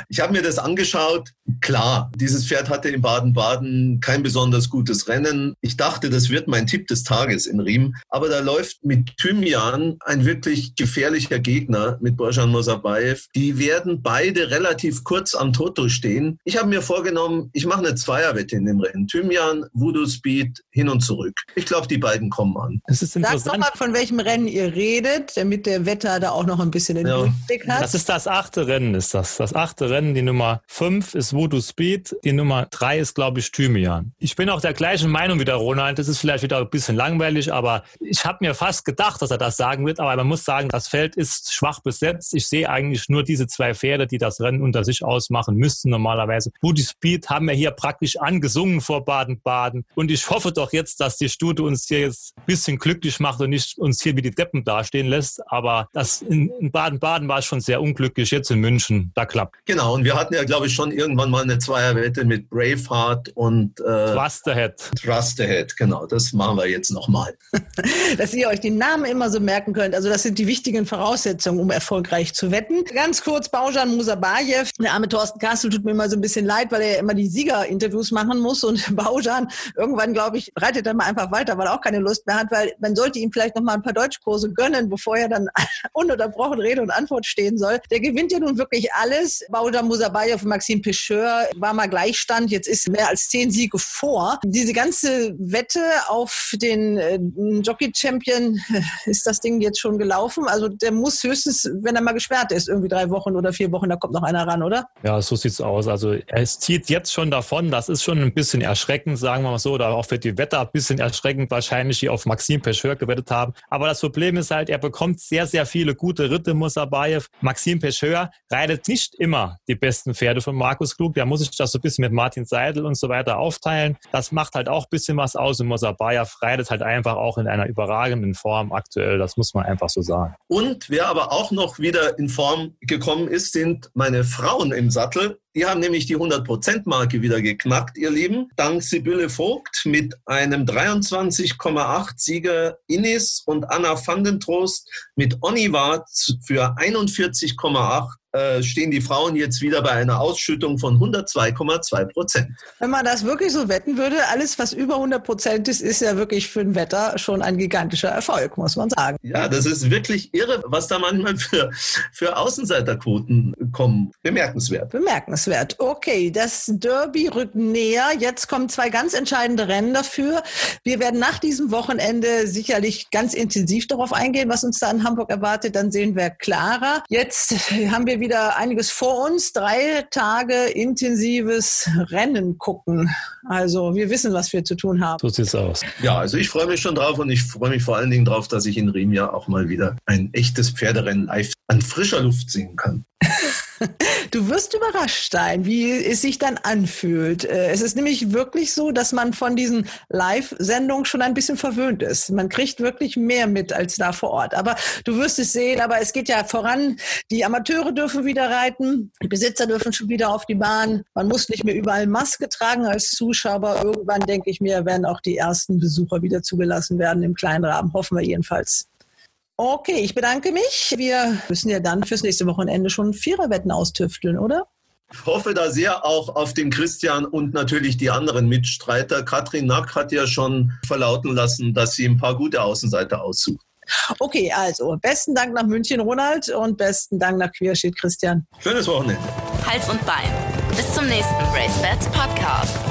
Ich habe mir das angeschaut. Klar, dieses Pferd hatte in Baden-Baden kein besonders gutes Rennen. Ich dachte, das wird mein Tipp des Tages in Riem. Aber da läuft mit Thymian ein wirklich gefährlicher Gegner mit Borjan Mosabayev. Die werden beide relativ kurz am Toto stehen. Ich habe mir vorgenommen, ich mache eine Zweierwette in dem Rennen. Thymian, Voodoo Speed, hin und zurück. Ich glaube, die beiden kommen an. Das ist interessant. Sag doch mal, von welchem Rennen ihr redet, damit der Wetter da auch noch ein bisschen den ja. Blick hat. Das ist das achte Rennen, ist das. Das achte Rennen, die Nummer fünf ist Voodoo Speed, die Nummer drei ist, glaube ich, Thymian. Ich bin auch der gleichen Meinung wie der Ronald. Das ist vielleicht wieder ein bisschen langweilig, aber ich habe mir fast gedacht, dass er das sagen wird. Aber man muss sagen, das Feld ist schwach besetzt. Ich sehe eigentlich nur diese zwei Pferde, die das Rennen unter sich ausmachen müssten normalerweise. Voodoo Speed haben wir hier praktisch angesungen vor Baden-Baden. Und ich hoffe doch jetzt, dass die Stute uns hier jetzt ein bisschen glücklich macht und nicht uns hier wie die Deppen dastehen lässt. Aber das in Baden-Baden war es schon sehr unglücklich. Jetzt in München, da klappt. Genau. Und wir hatten ja, glaube ich, schon irgendwann mal eine Zweierwette mit Braveheart und äh, Trust Ahead. Trust Ahead, genau. Das machen wir jetzt nochmal. Dass ihr euch die Namen immer so merken könnt. Also das sind die wichtigen Voraussetzungen, um erfolgreich zu wetten. Ganz kurz, Baujan Musabayev. Der arme Thorsten Kastel tut mir immer so ein bisschen leid, weil er immer die Siegerinterviews machen muss und Baujan irgendwann, glaube ich, reitet er mal einfach weiter, weil er auch keine Lust mehr hat, weil man sollte ihm vielleicht noch mal ein paar Deutschkurse gönnen, bevor er dann ununterbrochen Rede und Antwort stehen soll. Der gewinnt ja nun wirklich alles. Baujan Musabayev und Maxim Pecheur war mal Gleichstand, jetzt ist mehr als zehn Siege vor. Diese ganze Wette auf den äh, Jockey-Champion, ist das Ding jetzt schon gelaufen? Also der muss höchstens, wenn er mal gesperrt ist, irgendwie drei Wochen oder vier Wochen, da kommt noch einer ran, oder? Ja, so sieht's aus. Also es zieht jetzt schon davon. Das ist schon ein bisschen erschreckend, sagen wir mal so, oder auch für die Wetter ein bisschen erschreckend wahrscheinlich, die auf Maxim Pecheur gewettet haben. Aber das Problem ist halt, er bekommt sehr, sehr viele gute Ritte, Musabayev. Maxim Pecheur reitet nicht immer die besten Pferde von Markus Klug. Der muss sich das so ein bisschen mit Martin Seidel und so weiter aufteilen. Das macht halt auch ein bisschen was aus. Und Musabayev reitet halt einfach auch in einer überragenden Form aktuell. Das muss man einfach so sagen. Und wer aber auch noch wieder in Form gekommen ist, sind meine Frauen im Sattel. Die haben nämlich die 100%-Marke wieder geknackt, ihr Lieben. Dank Sibylle Vogt mit einem 23,8 Sieger Innis und Anna Vandentrost mit Oniva für 41,8 äh, stehen die Frauen jetzt wieder bei einer Ausschüttung von 102,2 Prozent. Wenn man das wirklich so wetten würde, alles, was über 100 Prozent ist, ist ja wirklich für ein Wetter schon ein gigantischer Erfolg, muss man sagen. Ja, das ist wirklich irre, was da manchmal für, für Außenseiterquoten kommen. Bemerkenswert. Bemerkenswert. Okay, das Derby rückt näher. Jetzt kommen zwei ganz entscheidende Rennen dafür. Wir werden nach diesem Wochenende sicherlich ganz intensiv darauf eingehen, was uns da in Hamburg erwartet. Dann sehen wir klarer. Jetzt haben wir wieder einiges vor uns. Drei Tage intensives Rennen gucken. Also wir wissen, was wir zu tun haben. So sieht's aus. Ja, also ich freue mich schon drauf und ich freue mich vor allen Dingen drauf, dass ich in Riem ja auch mal wieder ein echtes Pferderennen live an frischer Luft sehen kann. Du wirst überrascht sein, wie es sich dann anfühlt. Äh, es ist nämlich wirklich so, dass man von diesen Live-Sendungen schon ein bisschen verwöhnt ist. Man kriegt wirklich mehr mit als da vor Ort. Aber du wirst es sehen, aber es geht ja voran. Die Amateure dürfen wieder reiten, die Besitzer dürfen schon wieder auf die Bahn. Man muss nicht mehr überall Maske tragen als Zuschauer. Irgendwann, denke ich mir, werden auch die ersten Besucher wieder zugelassen werden im kleinen Rahmen. Hoffen wir jedenfalls. Okay, ich bedanke mich. Wir müssen ja dann fürs nächste Wochenende schon Viererwetten austüfteln, oder? Ich hoffe da sehr auch auf den Christian und natürlich die anderen Mitstreiter. Katrin Nack hat ja schon verlauten lassen, dass sie ein paar gute Außenseiter aussucht. Okay, also besten Dank nach München, Ronald, und besten Dank nach Queerschied, Christian. Schönes Wochenende. Hals und Bein. Bis zum nächsten Race Bats Podcast.